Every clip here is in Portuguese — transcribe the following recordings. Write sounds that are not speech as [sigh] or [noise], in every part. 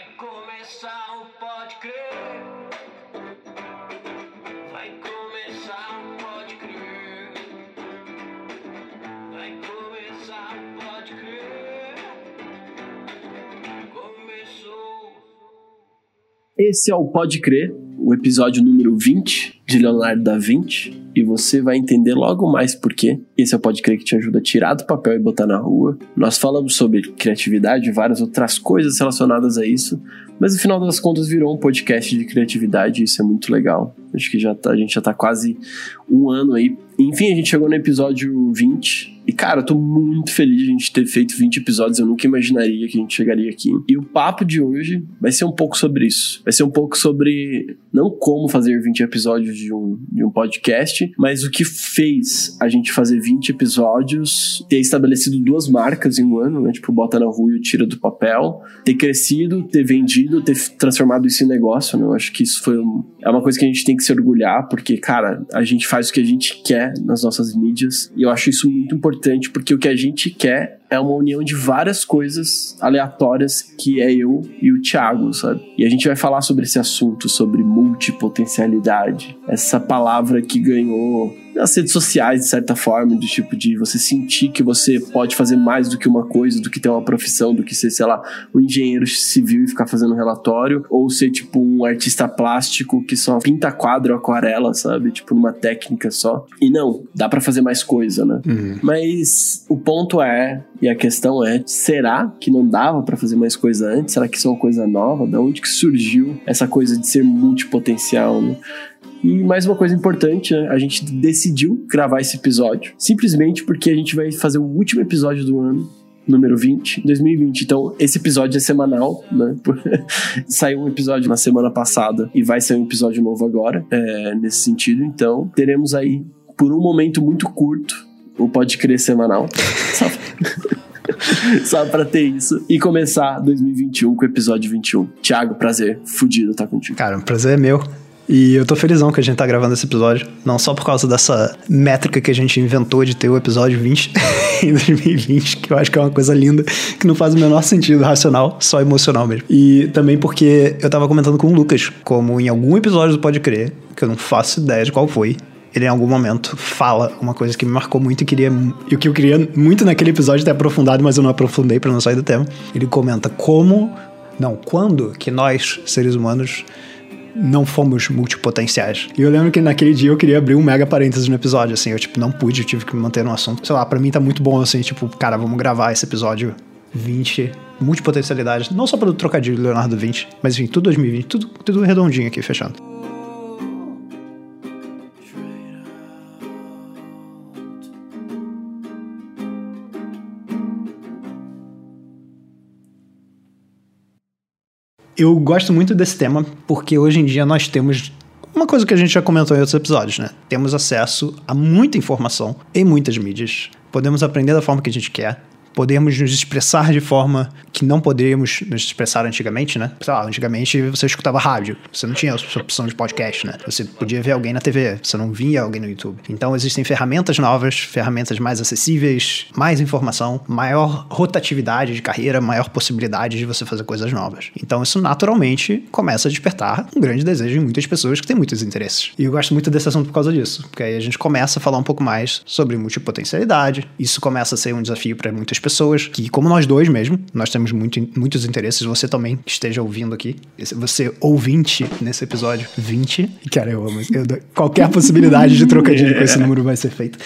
Vai começar o Pode Crer. Vai começar o Pode Crer. Vai começar o Pode Crer. Começou. Esse é o Pode Crer, o episódio número 20 de Leonardo da Vinci. E você vai entender logo mais por quê. Esse é o Pode Crer que te ajuda a tirar do papel e botar na rua. Nós falamos sobre criatividade e várias outras coisas relacionadas a isso. Mas no final das contas virou um podcast de criatividade e isso é muito legal. Acho que já tá, a gente já tá quase um ano aí. Enfim, a gente chegou no episódio 20. E, cara, eu tô muito feliz de a gente ter feito 20 episódios. Eu nunca imaginaria que a gente chegaria aqui. E o papo de hoje vai ser um pouco sobre isso. Vai ser um pouco sobre não como fazer 20 episódios de um, de um podcast, mas o que fez a gente fazer 20 episódios, ter estabelecido duas marcas em um ano, né? Tipo, bota na rua e tira do papel, ter crescido, ter vendido, ter transformado isso em negócio, né? Eu acho que isso foi um, é uma coisa que a gente tem que se orgulhar, porque, cara, a gente faz o que a gente quer nas nossas mídias, e eu acho isso muito importante, porque o que a gente quer é uma união de várias coisas aleatórias que é eu e o Thiago, sabe? E a gente vai falar sobre esse assunto, sobre multipotencialidade, essa palavra que ganhou nas redes sociais, de certa forma, do tipo de você sentir que você pode fazer mais do que uma coisa, do que ter uma profissão, do que ser, sei lá, um engenheiro civil e ficar fazendo relatório, ou ser, tipo, um artista plástico que só pinta quadro, aquarela, sabe? Tipo, numa técnica só. E não, dá para fazer mais coisa, né? Uhum. Mas o ponto é, e a questão é, será que não dava para fazer mais coisa antes? Será que isso é uma coisa nova? Da onde que surgiu essa coisa de ser multipotencial, né? E mais uma coisa importante, né? a gente decidiu gravar esse episódio simplesmente porque a gente vai fazer o último episódio do ano, número 20, 2020. Então, esse episódio é semanal, né? [laughs] Saiu um episódio na semana passada e vai sair um episódio novo agora, é, nesse sentido. Então, teremos aí, por um momento muito curto, o Pode Crer semanal. [laughs] [laughs] Só... Pra ter isso. E começar 2021 com o episódio 21. Thiago, prazer. Fudido tá contigo. Cara, o prazer é meu. E eu tô felizão que a gente tá gravando esse episódio. Não só por causa dessa métrica que a gente inventou de ter o episódio 20 [laughs] em 2020, que eu acho que é uma coisa linda, que não faz o menor sentido racional, só emocional mesmo. E também porque eu tava comentando com o Lucas, como em algum episódio do Pode Crer, que eu não faço ideia de qual foi, ele em algum momento fala uma coisa que me marcou muito e queria e o que eu queria muito naquele episódio ter aprofundado, mas eu não aprofundei para não sair do tema. Ele comenta como, não, quando que nós, seres humanos, não fomos multipotenciais. E eu lembro que naquele dia eu queria abrir um mega parênteses no episódio, assim, eu tipo não pude, eu tive que me manter no assunto. Sei lá, para mim tá muito bom assim, tipo, cara, vamos gravar esse episódio 20 multipotencialidade, não só pelo trocadilho Leonardo 20, mas enfim, tudo 2020, tudo tudo redondinho aqui fechando. Eu gosto muito desse tema porque hoje em dia nós temos uma coisa que a gente já comentou em outros episódios, né? Temos acesso a muita informação em muitas mídias. Podemos aprender da forma que a gente quer. Podemos nos expressar de forma que não poderíamos nos expressar antigamente, né? Sei lá, antigamente você escutava rádio, você não tinha essa opção de podcast, né? Você podia ver alguém na TV, você não via alguém no YouTube. Então existem ferramentas novas, ferramentas mais acessíveis, mais informação, maior rotatividade de carreira, maior possibilidade de você fazer coisas novas. Então isso naturalmente começa a despertar um grande desejo em muitas pessoas que têm muitos interesses. E eu gosto muito desse assunto por causa disso, porque aí a gente começa a falar um pouco mais sobre multipotencialidade. Isso começa a ser um desafio para muitas pessoas que, como nós dois mesmo, nós temos muito, muitos interesses. Você também que esteja ouvindo aqui, você ouvinte nesse episódio 20. Cara, eu amo. Eu, qualquer possibilidade de trocadilho [laughs] com esse número vai ser feita.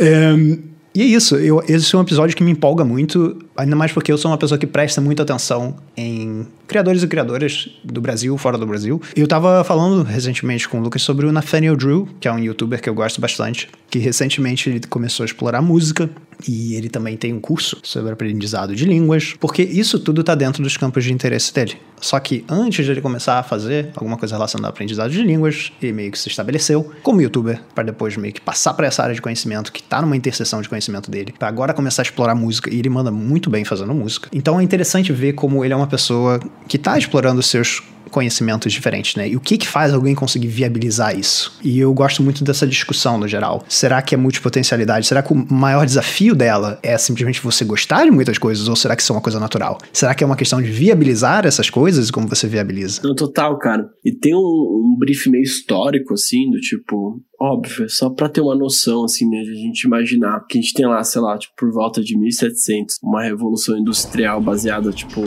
Um, e é isso, eu, esse é um episódio que me empolga muito, ainda mais porque eu sou uma pessoa que presta muita atenção em criadores e criadoras do Brasil, fora do Brasil. Eu tava falando recentemente com o Lucas sobre o Nathaniel Drew, que é um youtuber que eu gosto bastante, que recentemente ele começou a explorar música e ele também tem um curso sobre aprendizado de línguas, porque isso tudo tá dentro dos campos de interesse dele. Só que antes de ele começar a fazer alguma coisa relacionada ao aprendizado de línguas, ele meio que se estabeleceu como youtuber, para depois meio que passar para essa área de conhecimento que tá numa interseção de conhecimento dele, para agora começar a explorar música, e ele manda muito bem fazendo música. Então é interessante ver como ele é uma pessoa que tá explorando seus conhecimentos diferentes, né? E o que que faz alguém conseguir viabilizar isso? E eu gosto muito dessa discussão no geral. Será que é multipotencialidade? Será que o maior desafio dela é simplesmente você gostar de muitas coisas ou será que isso é uma coisa natural? Será que é uma questão de viabilizar essas coisas e como você viabiliza? Não, total, cara. E tem um, um brief meio histórico, assim, do tipo, óbvio, só para ter uma noção, assim, né, de a gente imaginar que a gente tem lá, sei lá, tipo, por volta de 1700, uma revolução industrial baseada, tipo,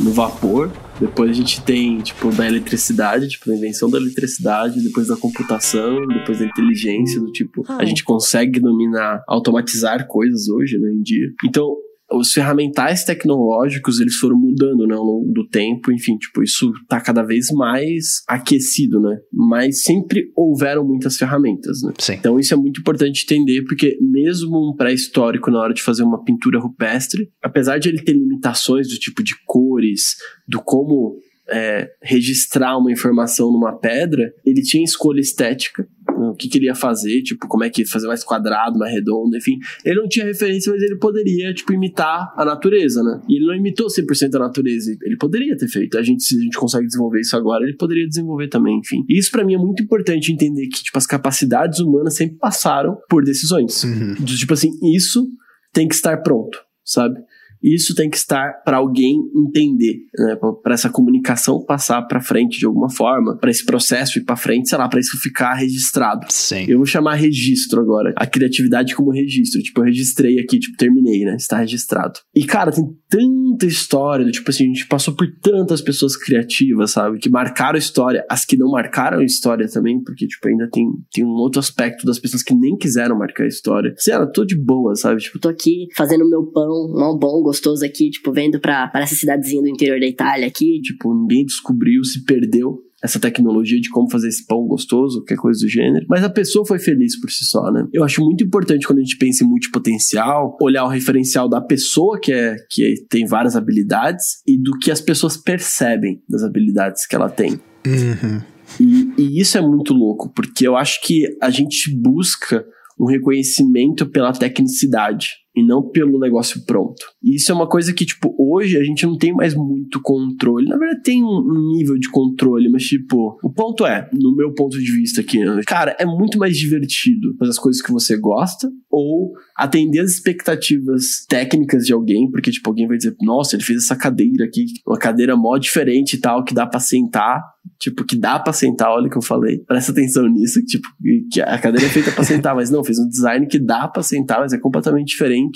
no vapor. Depois a gente tem, tipo, da eletricidade, tipo, a invenção da eletricidade, depois da computação, depois da inteligência, do tipo, a gente consegue dominar, automatizar coisas hoje, né, em dia. Então, os ferramentais tecnológicos eles foram mudando né, ao longo do tempo, enfim, tipo, isso tá cada vez mais aquecido, né? Mas sempre houveram muitas ferramentas, né? Sim. Então isso é muito importante entender, porque mesmo um pré-histórico na hora de fazer uma pintura rupestre, apesar de ele ter limitações do tipo de cores, do como é, registrar uma informação numa pedra, ele tinha escolha estética o que queria fazer, tipo, como é que fazer mais quadrado, mais redondo, enfim. Ele não tinha referência, mas ele poderia, tipo, imitar a natureza, né? E ele não imitou 100% a natureza, ele poderia ter feito. A gente, se a gente consegue desenvolver isso agora, ele poderia desenvolver também, enfim. E isso para mim é muito importante entender que, tipo, as capacidades humanas sempre passaram por decisões. Uhum. Tipo assim, isso tem que estar pronto, sabe? Isso tem que estar para alguém entender, né? Para essa comunicação passar para frente de alguma forma, para esse processo ir para frente, sei lá, para isso ficar registrado. Sim. Eu vou chamar registro agora, a criatividade como registro. Tipo, eu registrei aqui, tipo, terminei, né? Está registrado. E cara, tem tanta história, tipo assim, a gente passou por tantas pessoas criativas, sabe? Que marcaram a história, as que não marcaram a história também, porque, tipo, ainda tem, tem um outro aspecto das pessoas que nem quiseram marcar a história. Sei lá, tô de boa, sabe? Tipo, tô aqui fazendo meu pão, um bom, gostoso aqui, tipo, vendo pra, pra essa cidadezinha do interior da Itália aqui. tipo, ninguém descobriu, se perdeu essa tecnologia de como fazer esse pão gostoso, qualquer coisa do gênero. Mas a pessoa foi feliz por si só, né? Eu acho muito importante quando a gente pensa em multipotencial, olhar o referencial da pessoa que é que tem várias habilidades e do que as pessoas percebem das habilidades que ela tem. Uhum. E, e isso é muito louco, porque eu acho que a gente busca um reconhecimento pela tecnicidade e não pelo negócio pronto. E isso é uma coisa que, tipo, hoje a gente não tem mais muito controle. Na verdade, tem um nível de controle, mas, tipo, o ponto é, no meu ponto de vista aqui, né, cara, é muito mais divertido fazer as coisas que você gosta ou atender as expectativas técnicas de alguém, porque, tipo, alguém vai dizer, nossa, ele fez essa cadeira aqui, uma cadeira mó diferente e tal, que dá pra sentar tipo, que dá pra sentar, olha o que eu falei. Presta atenção nisso, tipo, que a cadeira é feita pra sentar, [laughs] mas não, fez um design que dá pra sentar, mas é completamente diferente,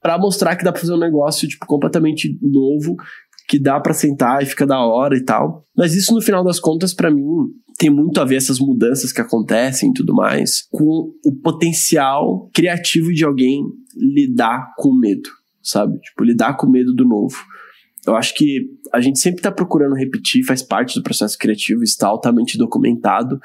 para mostrar que dá pra fazer um negócio, tipo, completamente novo, que dá para sentar e fica da hora e tal. Mas isso, no final das contas, para mim, tem muito a ver essas mudanças que acontecem e tudo mais, com o potencial criativo de alguém lidar com medo, sabe? Tipo, lidar com medo do novo. Eu acho que a gente sempre está procurando repetir, faz parte do processo criativo, está altamente documentado.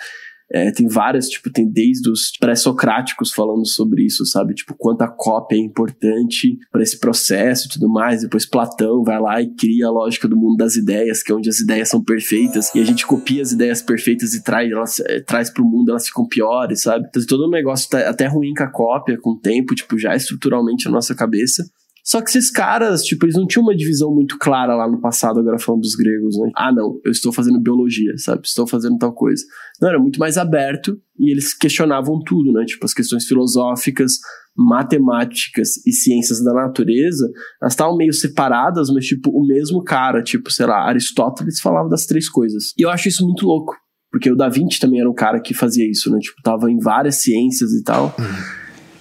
É, tem várias, tipo, tem desde os pré-socráticos falando sobre isso, sabe? Tipo, quanto a cópia é importante para esse processo e tudo mais. Depois Platão vai lá e cria a lógica do mundo das ideias, que é onde as ideias são perfeitas, e a gente copia as ideias perfeitas e traz elas é, traz pro mundo, elas ficam piores, sabe? Então todo o negócio tá até ruim com a cópia, com o tempo, tipo, já estruturalmente na nossa cabeça. Só que esses caras, tipo, eles não tinham uma divisão muito clara lá no passado, agora falando dos gregos, né? Ah, não, eu estou fazendo biologia, sabe? Estou fazendo tal coisa. Não, era muito mais aberto e eles questionavam tudo, né? Tipo, as questões filosóficas, matemáticas e ciências da natureza, elas estavam meio separadas, mas, tipo, o mesmo cara, tipo, sei lá, Aristóteles falava das três coisas. E eu acho isso muito louco, porque o Da Vinci também era um cara que fazia isso, né? Tipo, tava em várias ciências e tal.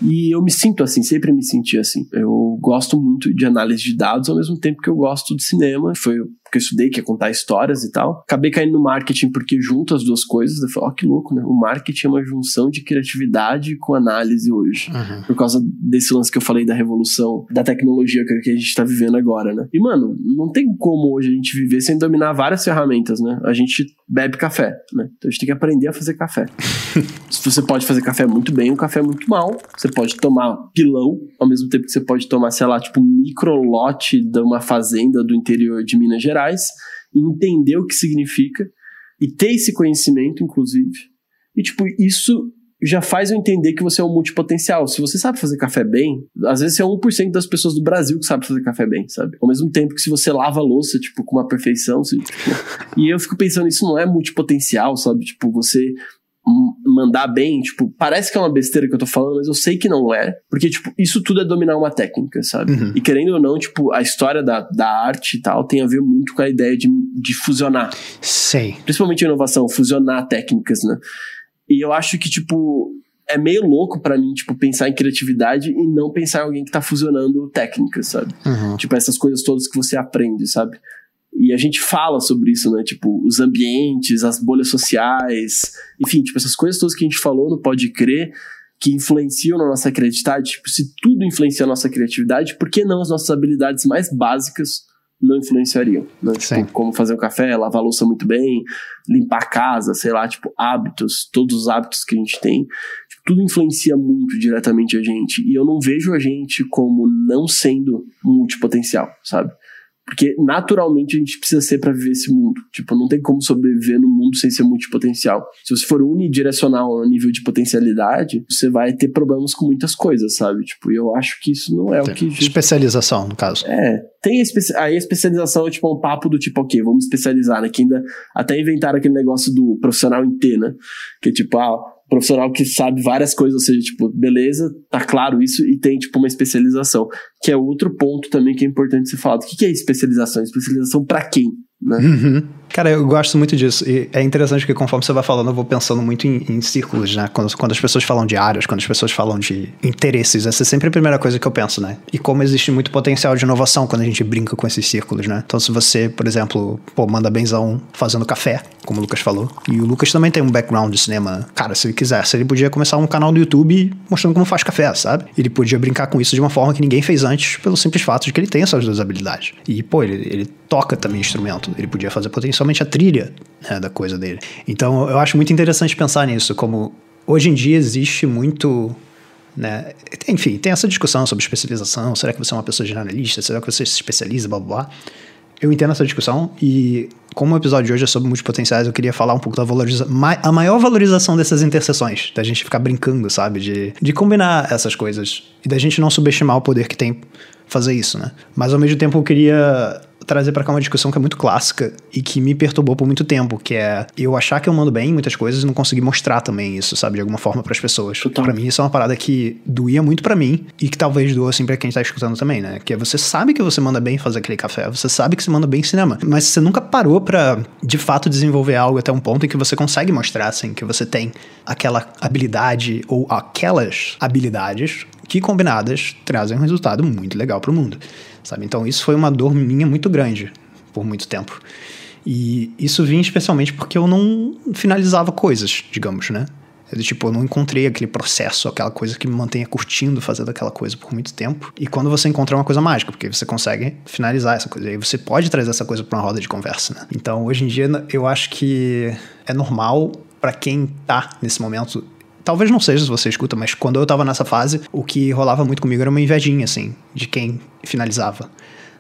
E eu me sinto assim, sempre me senti assim. Eu gosto muito de análise de dados, ao mesmo tempo que eu gosto de cinema. Foi que eu estudei, que é contar histórias e tal. Acabei caindo no marketing porque junto as duas coisas, eu falei, ó, oh, que louco, né? O marketing é uma junção de criatividade com análise hoje. Uhum. Por causa desse lance que eu falei da revolução da tecnologia que a gente tá vivendo agora, né? E, mano, não tem como hoje a gente viver sem dominar várias ferramentas, né? A gente bebe café, né? Então a gente tem que aprender a fazer café. [laughs] Se você pode fazer café muito bem, um café muito mal. Você pode tomar pilão, ao mesmo tempo que você pode tomar, sei lá, tipo, um micro lote de uma fazenda do interior de Minas Gerais e entender o que significa e ter esse conhecimento, inclusive. E, tipo, isso já faz eu entender que você é um multipotencial. Se você sabe fazer café bem, às vezes você é 1% das pessoas do Brasil que sabe fazer café bem, sabe? Ao mesmo tempo que se você lava a louça, tipo, com uma perfeição, você, tipo, e eu fico pensando, isso não é multipotencial, sabe? Tipo, você mandar bem, tipo, parece que é uma besteira que eu tô falando, mas eu sei que não é, porque, tipo, isso tudo é dominar uma técnica, sabe? Uhum. E querendo ou não, tipo, a história da, da arte e tal tem a ver muito com a ideia de, de fusionar, Sim. principalmente a inovação, fusionar técnicas, né? E eu acho que, tipo, é meio louco pra mim, tipo, pensar em criatividade e não pensar em alguém que tá fusionando técnicas, sabe? Uhum. Tipo, essas coisas todas que você aprende, sabe? E a gente fala sobre isso, né? Tipo, os ambientes, as bolhas sociais, enfim, tipo, essas coisas todas que a gente falou no Pode Crer, que influenciam na nossa criatividade. Tipo, se tudo influencia a nossa criatividade, por que não as nossas habilidades mais básicas não influenciariam? Né? Tipo, como fazer um café, lavar a louça muito bem, limpar a casa, sei lá, tipo, hábitos, todos os hábitos que a gente tem. Tipo, tudo influencia muito diretamente a gente. E eu não vejo a gente como não sendo multipotencial, sabe? Porque naturalmente a gente precisa ser pra viver esse mundo. Tipo, não tem como sobreviver no mundo sem ser multipotencial. Se você for unidirecional a nível de potencialidade, você vai ter problemas com muitas coisas, sabe? Tipo, e eu acho que isso não é o que. Especialização, no caso. É, tem a espe- aí a especialização é tipo um papo do tipo, ok, vamos especializar, né? Que ainda até inventaram aquele negócio do profissional em T, né? Que é tipo, ah, profissional que sabe várias coisas, ou seja, tipo, beleza, tá claro isso, e tem tipo uma especialização. Que é outro ponto também que é importante ser falado. O que que é especialização? Especialização pra quem? Né? Uhum. Cara, eu gosto muito disso. E é interessante que conforme você vai falando, eu vou pensando muito em, em círculos, né? Quando, quando as pessoas falam de áreas, quando as pessoas falam de interesses, essa é sempre a primeira coisa que eu penso, né? E como existe muito potencial de inovação quando a gente brinca com esses círculos, né? Então, se você, por exemplo, pô, manda benzão fazendo café, como o Lucas falou, e o Lucas também tem um background de cinema. Cara, se ele quisesse, ele podia começar um canal no YouTube mostrando como faz café, sabe? Ele podia brincar com isso de uma forma que ninguém fez antes, pelo simples fato de que ele tem essas duas habilidades. E, pô, ele, ele toca também instrumento. Ele podia fazer potencialmente a trilha né, da coisa dele. Então, eu acho muito interessante pensar nisso, como hoje em dia existe muito. Né? Enfim, tem essa discussão sobre especialização. Será que você é uma pessoa generalista? Será que você se especializa? Blá blá blá. Eu entendo essa discussão e, como o episódio de hoje é sobre multipotenciais, eu queria falar um pouco da valorização. A maior valorização dessas interseções, da gente ficar brincando, sabe? De, de combinar essas coisas e da gente não subestimar o poder que tem fazer isso, né? Mas ao mesmo tempo eu queria trazer para cá uma discussão que é muito clássica e que me perturbou por muito tempo, que é eu achar que eu mando bem em muitas coisas e não conseguir mostrar também isso, sabe, de alguma forma para as pessoas. Para mim isso é uma parada que doía muito para mim e que talvez doa assim para quem tá escutando também, né? Que é você sabe que você manda bem fazer aquele café, você sabe que você manda bem em cinema, mas você nunca parou para de fato desenvolver algo até um ponto em que você consegue mostrar assim que você tem aquela habilidade ou aquelas habilidades que combinadas trazem um resultado muito legal para o mundo, sabe? Então isso foi uma dor minha muito grande por muito tempo. E isso vinha especialmente porque eu não finalizava coisas, digamos, né? É do tipo, eu não encontrei aquele processo, aquela coisa que me mantenha curtindo fazendo aquela coisa por muito tempo. E quando você encontra uma coisa mágica, porque você consegue finalizar essa coisa. E aí você pode trazer essa coisa para uma roda de conversa, né? Então, hoje em dia, eu acho que é normal para quem tá nesse momento Talvez não seja se você escuta, mas quando eu tava nessa fase, o que rolava muito comigo era uma invejinha, assim, de quem finalizava.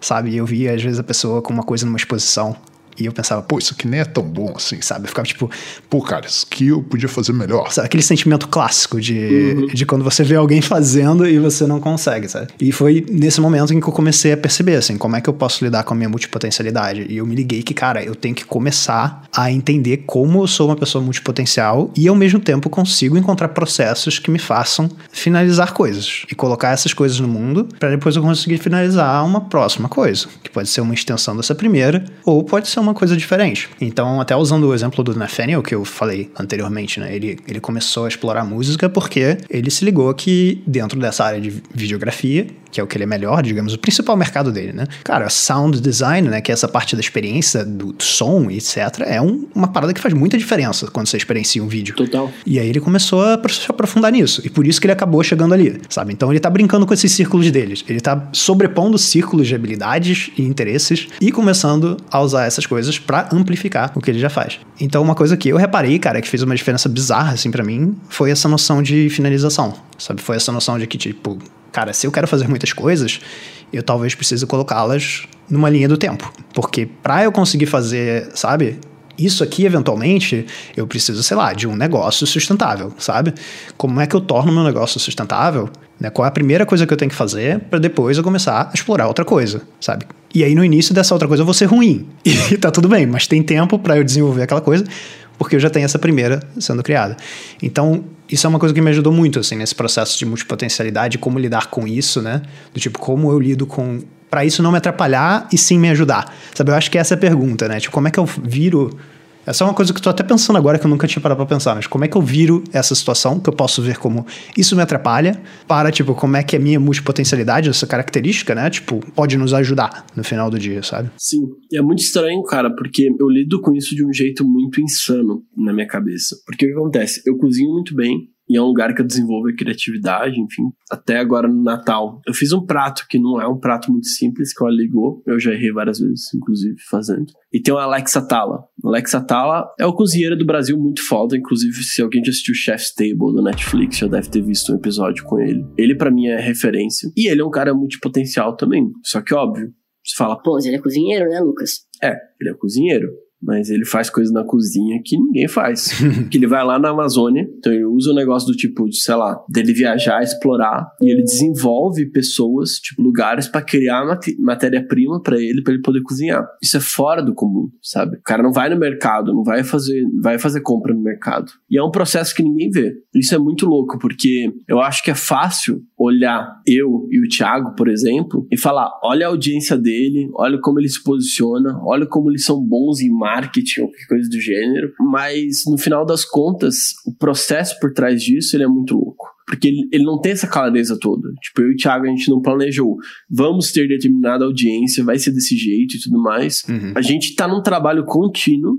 Sabe? Eu via, às vezes, a pessoa com uma coisa numa exposição. E eu pensava, pô, isso aqui nem é tão bom assim. sabe? Eu ficava tipo, Pô, cara, isso aqui eu podia fazer melhor. sabe? Aquele sentimento clássico de, de quando você vê alguém fazendo e você não consegue, sabe? E foi nesse momento em que eu comecei a perceber, assim, como é que eu posso lidar com a minha multipotencialidade. E eu me liguei que, cara, eu tenho que começar a entender como eu sou uma pessoa multipotencial e, ao mesmo tempo, consigo encontrar processos que me façam finalizar coisas e colocar essas coisas no mundo para depois eu conseguir finalizar uma próxima coisa, que pode ser uma extensão dessa primeira ou pode ser uma coisa diferente. Então, até usando o exemplo do Nathaniel que eu falei anteriormente, né? Ele, ele começou a explorar música porque ele se ligou que dentro dessa área de videografia, que é o que ele é melhor, digamos, o principal mercado dele, né? Cara, sound design, né? Que é essa parte da experiência do som, etc., é um- uma parada que faz muita diferença quando você experiencia um vídeo. Total. E aí ele começou a se aprofundar nisso. E por isso que ele acabou chegando ali, sabe? Então ele tá brincando com esses círculos deles. Ele tá sobrepondo círculos de habilidades e interesses e começando a usar essas coisas pra amplificar o que ele já faz. Então uma coisa que eu reparei, cara, que fez uma diferença bizarra assim pra mim, foi essa noção de finalização, sabe? Foi essa noção de que tipo, cara, se eu quero fazer muitas coisas, eu talvez precise colocá-las numa linha do tempo, porque pra eu conseguir fazer, sabe? isso aqui, eventualmente, eu preciso, sei lá, de um negócio sustentável, sabe? Como é que eu torno meu negócio sustentável? Né? Qual é a primeira coisa que eu tenho que fazer para depois eu começar a explorar outra coisa, sabe? E aí no início dessa outra coisa eu vou ser ruim. [laughs] E tá tudo bem, mas tem tempo para eu desenvolver aquela coisa, porque eu já tenho essa primeira sendo criada. Então, isso é uma coisa que me ajudou muito, assim, nesse processo de multipotencialidade, como lidar com isso, né? Do tipo, como eu lido com. para isso não me atrapalhar e sim me ajudar. Sabe, eu acho que essa é a pergunta, né? Tipo, como é que eu viro essa é uma coisa que eu tô até pensando agora que eu nunca tinha parado pra pensar, mas como é que eu viro essa situação, que eu posso ver como isso me atrapalha, para, tipo, como é que a minha multipotencialidade, essa característica, né, tipo, pode nos ajudar no final do dia, sabe? Sim, e é muito estranho, cara, porque eu lido com isso de um jeito muito insano na minha cabeça. Porque o que acontece? Eu cozinho muito bem, e é um lugar que eu desenvolvo a criatividade, enfim. Até agora no Natal, eu fiz um prato que não é um prato muito simples, que é o Aligô. Eu já errei várias vezes, inclusive, fazendo. E tem o Alex Atala. O Alex Atala é o cozinheiro do Brasil muito foda. Inclusive, se alguém já assistiu Chef's Table do Netflix, já deve ter visto um episódio com ele. Ele, para mim, é referência. E ele é um cara multipotencial também. Só que, óbvio, você fala... Pô, mas ele é cozinheiro, né, Lucas? É, ele é cozinheiro mas ele faz coisas na cozinha que ninguém faz. [laughs] que ele vai lá na Amazônia, então ele usa o negócio do tipo, de, sei lá, dele viajar, explorar, e ele desenvolve pessoas, tipo, lugares para criar mat matéria-prima para ele, para ele poder cozinhar. Isso é fora do comum, sabe? O cara não vai no mercado, não vai fazer, vai fazer compra no mercado. E é um processo que ninguém vê. Isso é muito louco, porque eu acho que é fácil olhar eu e o Thiago, por exemplo, e falar: olha a audiência dele, olha como ele se posiciona, olha como eles são bons em marketing ou qualquer coisa do gênero. Mas no final das contas, o processo por trás disso ele é muito louco. Porque ele, ele não tem essa clareza toda. Tipo, eu e o Thiago, a gente não planejou. Vamos ter determinada audiência, vai ser desse jeito e tudo mais. Uhum. A gente tá num trabalho contínuo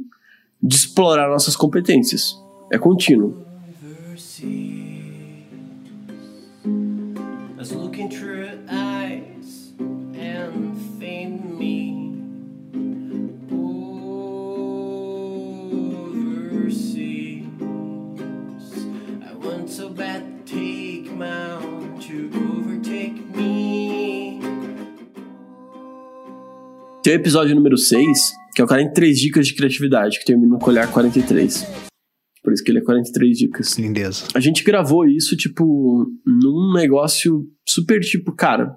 de explorar nossas competências. É contínuo. Tem o episódio número 6, que é o 43 dicas de criatividade, que termina com olhar 43. Por isso que ele é 43 dicas. Lindeza. A gente gravou isso, tipo, num negócio super tipo, cara.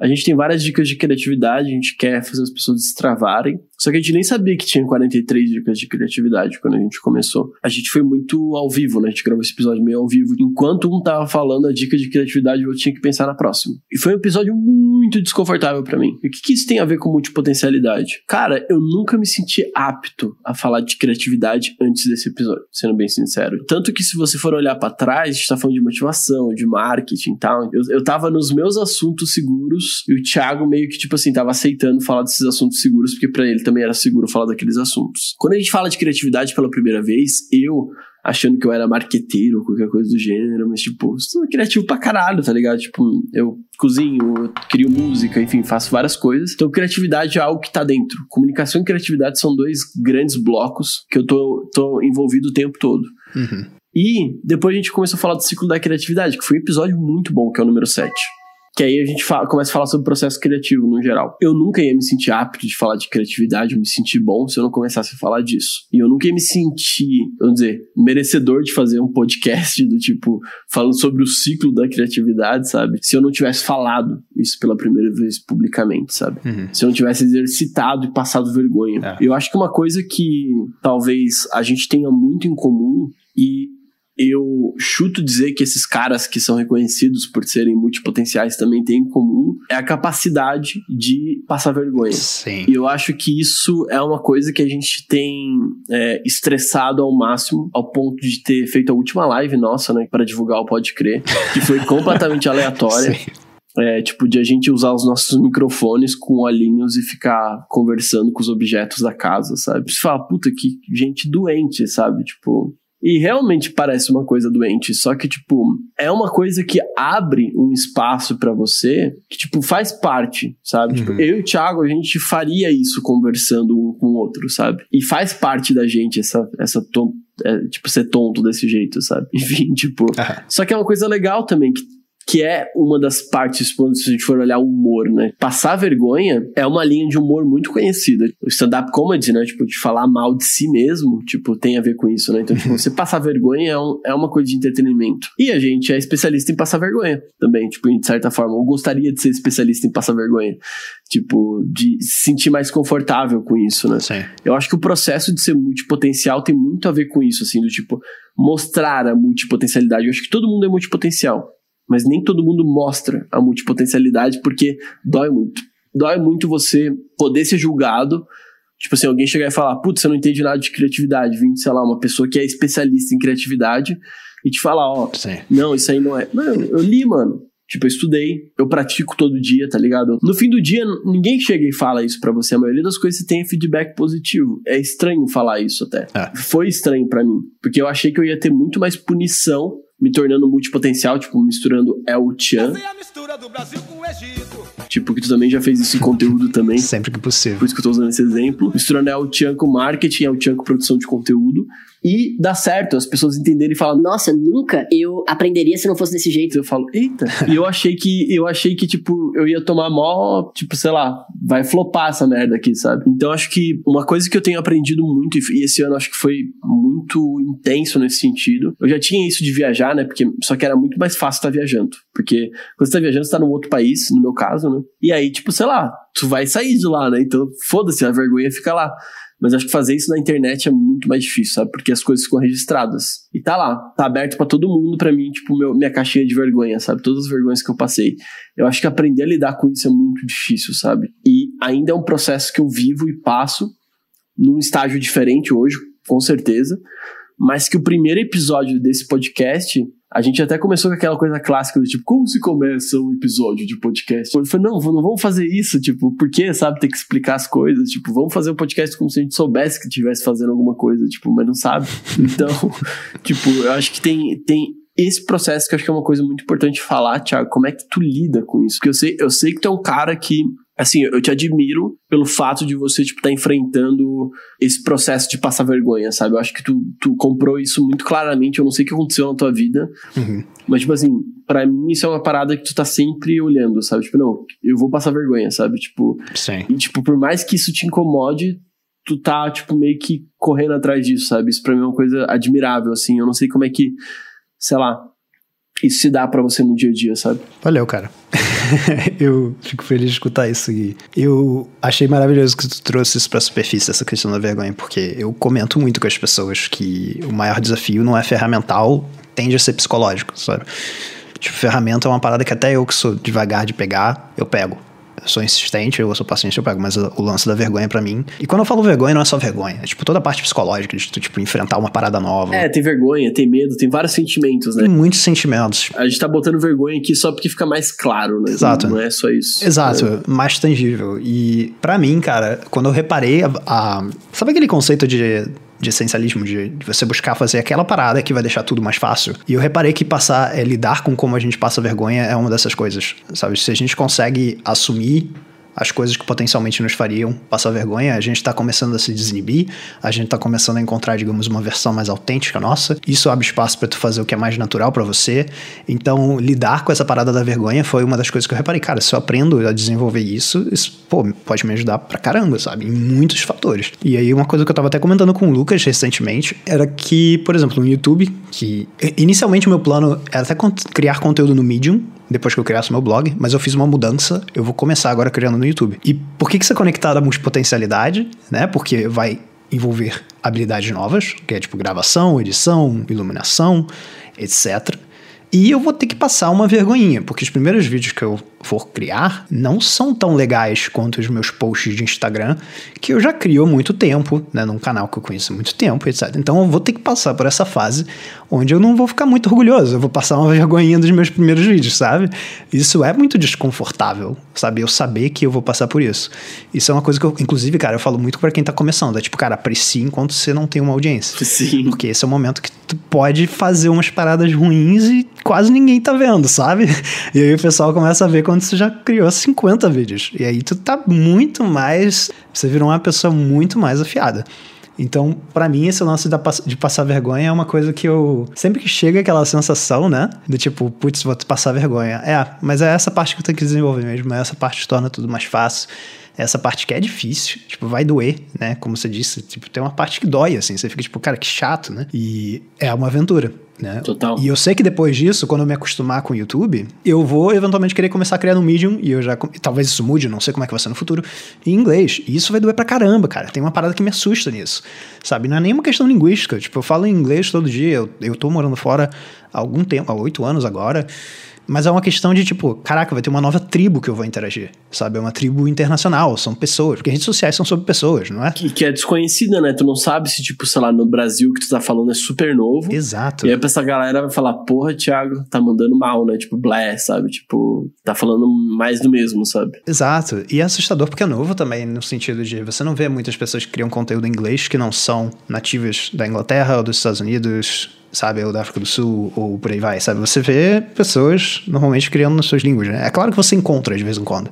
A gente tem várias dicas de criatividade, a gente quer fazer as pessoas destravarem. Só que a gente nem sabia que tinha 43 dicas de criatividade quando a gente começou. A gente foi muito ao vivo, né? A gente gravou esse episódio meio ao vivo. Enquanto um tava falando a dica de criatividade, eu tinha que pensar na próxima. E foi um episódio muito desconfortável para mim. E o que, que isso tem a ver com multipotencialidade? Cara, eu nunca me senti apto a falar de criatividade antes desse episódio, sendo bem sincero. Tanto que se você for olhar para trás, a gente tá falando de motivação, de marketing e tal. Eu, eu tava nos meus assuntos seguros e o Thiago meio que, tipo assim, tava aceitando falar desses assuntos seguros, porque para ele também era seguro falar daqueles assuntos. Quando a gente fala de criatividade pela primeira vez, eu achando que eu era marqueteiro ou qualquer coisa do gênero, mas tipo, sou criativo pra caralho, tá ligado? Tipo, eu cozinho, eu crio música, enfim, faço várias coisas. Então, criatividade é algo que tá dentro. Comunicação e criatividade são dois grandes blocos que eu tô, tô envolvido o tempo todo. Uhum. E depois a gente começou a falar do ciclo da criatividade, que foi um episódio muito bom, que é o número 7. Que aí a gente fala, começa a falar sobre o processo criativo no geral. Eu nunca ia me sentir apto de falar de criatividade, me sentir bom se eu não começasse a falar disso. E eu nunca ia me sentir, vamos dizer, merecedor de fazer um podcast do tipo, falando sobre o ciclo da criatividade, sabe? Se eu não tivesse falado isso pela primeira vez publicamente, sabe? Uhum. Se eu não tivesse exercitado e passado vergonha. É. Eu acho que uma coisa que talvez a gente tenha muito em comum e eu chuto dizer que esses caras que são reconhecidos por serem multipotenciais também têm em comum é a capacidade de passar vergonha. Sim. E eu acho que isso é uma coisa que a gente tem é, estressado ao máximo, ao ponto de ter feito a última live nossa, né, para divulgar o Pode Crer, que foi [laughs] completamente aleatória. Sim. É, tipo, de a gente usar os nossos microfones com olhinhos e ficar conversando com os objetos da casa, sabe? Você fala, puta, que gente doente, sabe? Tipo. E realmente parece uma coisa doente, só que, tipo, é uma coisa que abre um espaço pra você que, tipo, faz parte, sabe? Tipo, Uhum. eu e o Thiago, a gente faria isso conversando um com o outro, sabe? E faz parte da gente essa, essa ton- é, tipo, ser tonto desse jeito, sabe? [laughs] Enfim, tipo. Aham. Só que é uma coisa legal também, que que é uma das partes, quando se a gente for olhar o humor, né? Passar vergonha é uma linha de humor muito conhecida. O stand-up comedy, né? Tipo, de falar mal de si mesmo, tipo, tem a ver com isso, né? Então, tipo, [laughs] você passar vergonha é, um, é uma coisa de entretenimento. E a gente é especialista em passar vergonha também, tipo, de certa forma. Eu gostaria de ser especialista em passar vergonha. Tipo, de se sentir mais confortável com isso, né? Sim. Eu acho que o processo de ser multipotencial tem muito a ver com isso, assim, do tipo, mostrar a multipotencialidade. Eu acho que todo mundo é multipotencial, mas nem todo mundo mostra a multipotencialidade porque dói muito. Dói muito você poder ser julgado. Tipo assim, alguém chegar e falar, putz, você não entende nada de criatividade, vindo, sei lá, uma pessoa que é especialista em criatividade e te falar, ó, Sim. não, isso aí não é. Mano, eu li, mano. Tipo, eu estudei, eu pratico todo dia, tá ligado? No fim do dia, ninguém chega e fala isso pra você. A maioria das coisas você tem feedback positivo. É estranho falar isso até. É. Foi estranho pra mim, porque eu achei que eu ia ter muito mais punição me tornando multipotencial, tipo, misturando El Chan, Essa é a mistura do Brasil com o Egito. tipo, que tu também já fez isso em conteúdo também. Sempre que possível. Por isso que eu tô usando esse exemplo. Misturando El Chan com marketing, El Chan com produção de conteúdo. E dá certo, as pessoas entenderem e falam, Nossa, nunca eu aprenderia se não fosse desse jeito. eu falo, eita. e eu achei que, eu achei que, tipo, eu ia tomar mó, tipo, sei lá, vai flopar essa merda aqui, sabe? Então acho que uma coisa que eu tenho aprendido muito, e esse ano acho que foi muito intenso nesse sentido. Eu já tinha isso de viajar, né? Porque só que era muito mais fácil estar viajando. Porque quando você tá viajando, você tá num outro país, no meu caso, né? E aí, tipo, sei lá, tu vai sair de lá, né? Então, foda-se, a vergonha fica lá. Mas acho que fazer isso na internet é muito mais difícil, sabe? Porque as coisas ficam registradas. E tá lá, tá aberto pra todo mundo, pra mim, tipo, meu, minha caixinha de vergonha, sabe? Todas as vergonhas que eu passei. Eu acho que aprender a lidar com isso é muito difícil, sabe? E ainda é um processo que eu vivo e passo num estágio diferente hoje, com certeza. Mas que o primeiro episódio desse podcast, a gente até começou com aquela coisa clássica do tipo, como se começa um episódio de podcast? Eu falei, não, não vamos fazer isso, tipo, por que, sabe, ter que explicar as coisas? Tipo, vamos fazer um podcast como se a gente soubesse que estivesse fazendo alguma coisa, tipo, mas não sabe. [laughs] Então, tipo, eu acho que tem, tem esse processo que eu acho que é uma coisa muito importante falar, Thiago, como é que tu lida com isso? Porque eu sei, eu sei que tu é um cara que, assim, eu te admiro pelo fato de você, tipo, tá enfrentando esse processo de passar vergonha, sabe? Eu acho que tu, tu comprou isso muito claramente, eu não sei o que aconteceu na tua vida, Uhum. mas, tipo assim, pra mim isso é uma parada que tu tá sempre olhando, sabe? Tipo, não, eu vou passar vergonha, sabe? Tipo, Sim. e, tipo, por mais que isso te incomode, tu tá, tipo, meio que correndo atrás disso, sabe? Isso pra mim é uma coisa admirável, assim. Eu não sei como é que, sei lá, isso se dá pra você no dia a dia, sabe? Valeu, cara. [laughs] eu fico feliz de escutar isso. Eu achei maravilhoso que tu trouxe isso pra superfície, essa questão da vergonha, porque eu comento muito com as pessoas que o maior desafio não é ferramental, tende a ser psicológico, sabe? Tipo, ferramenta é uma parada que até eu que sou devagar de pegar, eu pego. Eu sou insistente, eu sou paciente, eu pego, mas o lance da vergonha pra mim. E quando eu falo vergonha, não é só vergonha, é tipo toda a parte psicológica de tu, tipo, enfrentar uma parada nova. É, tem vergonha, tem medo, tem vários sentimentos, né? Tem muitos sentimentos. A gente tá botando vergonha aqui só porque fica mais claro, né? Exato. Não é só isso. Exato, É. mais tangível. E pra mim, cara, quando eu reparei a, a- sabe aquele conceito de, de essencialismo, de, de você buscar fazer aquela parada que vai deixar tudo mais fácil? E eu reparei que passar, é, lidar com como a gente passa vergonha é uma dessas coisas, sabe? Se a gente consegue assumir as coisas que potencialmente nos fariam passar vergonha, a gente tá começando a se desinibir, a gente tá começando a encontrar, digamos, uma versão mais autêntica nossa. Isso abre espaço pra tu fazer o que é mais natural pra você. Então, lidar com essa parada da vergonha foi uma das coisas que eu reparei, cara, se eu aprendo a desenvolver isso, isso, pô, pode me ajudar pra caramba, sabe? Em muitos fatores. E aí, uma coisa que eu tava até comentando com o Lucas recentemente era que, por exemplo, no YouTube, que inicialmente o meu plano era até criar conteúdo no Medium, depois que eu criasse meu blog, mas eu fiz uma mudança, eu vou começar agora criando no YouTube. E por que que isso é conectado à multipotencialidade, né? Porque vai envolver habilidades novas, que é tipo gravação, edição, iluminação, etc. E eu vou ter que passar uma vergonhinha, porque os primeiros vídeos que eu for criar não são tão legais quanto os meus posts de Instagram, que eu já crio há muito tempo, né, num canal que eu conheço há muito tempo, etc. Então eu vou ter que passar por essa fase onde eu não vou ficar muito orgulhoso, eu vou passar uma [laughs] vergonhinha dos meus primeiros vídeos, sabe? Isso é muito desconfortável, sabe? Eu saber que eu vou passar por isso. Isso é uma coisa que eu, inclusive, cara, eu falo muito pra quem tá começando, é tipo, cara, aprecie enquanto você não tem uma audiência. Sim. Porque esse é o momento que tu pode fazer umas paradas ruins e quase ninguém tá vendo, sabe? [laughs] E aí o pessoal começa a ver quando você já criou 50 vídeos. E aí tu tá muito mais. Você virou uma pessoa muito mais afiada. Então, pra mim, esse lance de passar vergonha é uma coisa que eu. Sempre que chega aquela sensação, né? Do tipo, putz, vou passar vergonha. É, mas é essa parte que eu tenho que desenvolver mesmo. É essa parte que torna tudo mais fácil. Essa parte que é difícil, tipo, vai doer, né? Como você disse, tipo, tem uma parte que dói, assim. Você fica tipo, cara, que chato, né? E é uma aventura, né? Total. E eu sei que depois disso, quando eu me acostumar com o YouTube, eu vou eventualmente querer começar a criar no Medium, e eu já. Talvez isso mude, não sei como é que vai ser no futuro, em inglês. E isso vai doer pra caramba, cara. Tem uma parada que me assusta nisso. Sabe? Não é nenhuma questão linguística. Tipo, eu falo em inglês todo dia, eu, eu tô morando fora há algum tempo, há oito anos agora. Mas é uma questão de, tipo, caraca, vai ter uma nova tribo que eu vou interagir, sabe? É uma tribo internacional, são pessoas, porque redes sociais são sobre pessoas, não é? Que, que é desconhecida, né? Tu não sabe se, tipo, sei lá, no Brasil que tu tá falando é super novo. Exato. E aí pra essa galera vai falar, porra, Thiago, tá mandando mal, né? Tipo, blé, sabe? Tipo, tá falando mais do mesmo, sabe? Exato. E é assustador porque é novo também, no sentido de você não vê muitas pessoas que criam conteúdo em inglês que não são nativas da Inglaterra ou dos Estados Unidos, sabe? Ou da África do Sul, ou por aí vai, sabe? Você vê pessoas normalmente criando nas suas línguas, né? É claro que você encontra de vez em quando.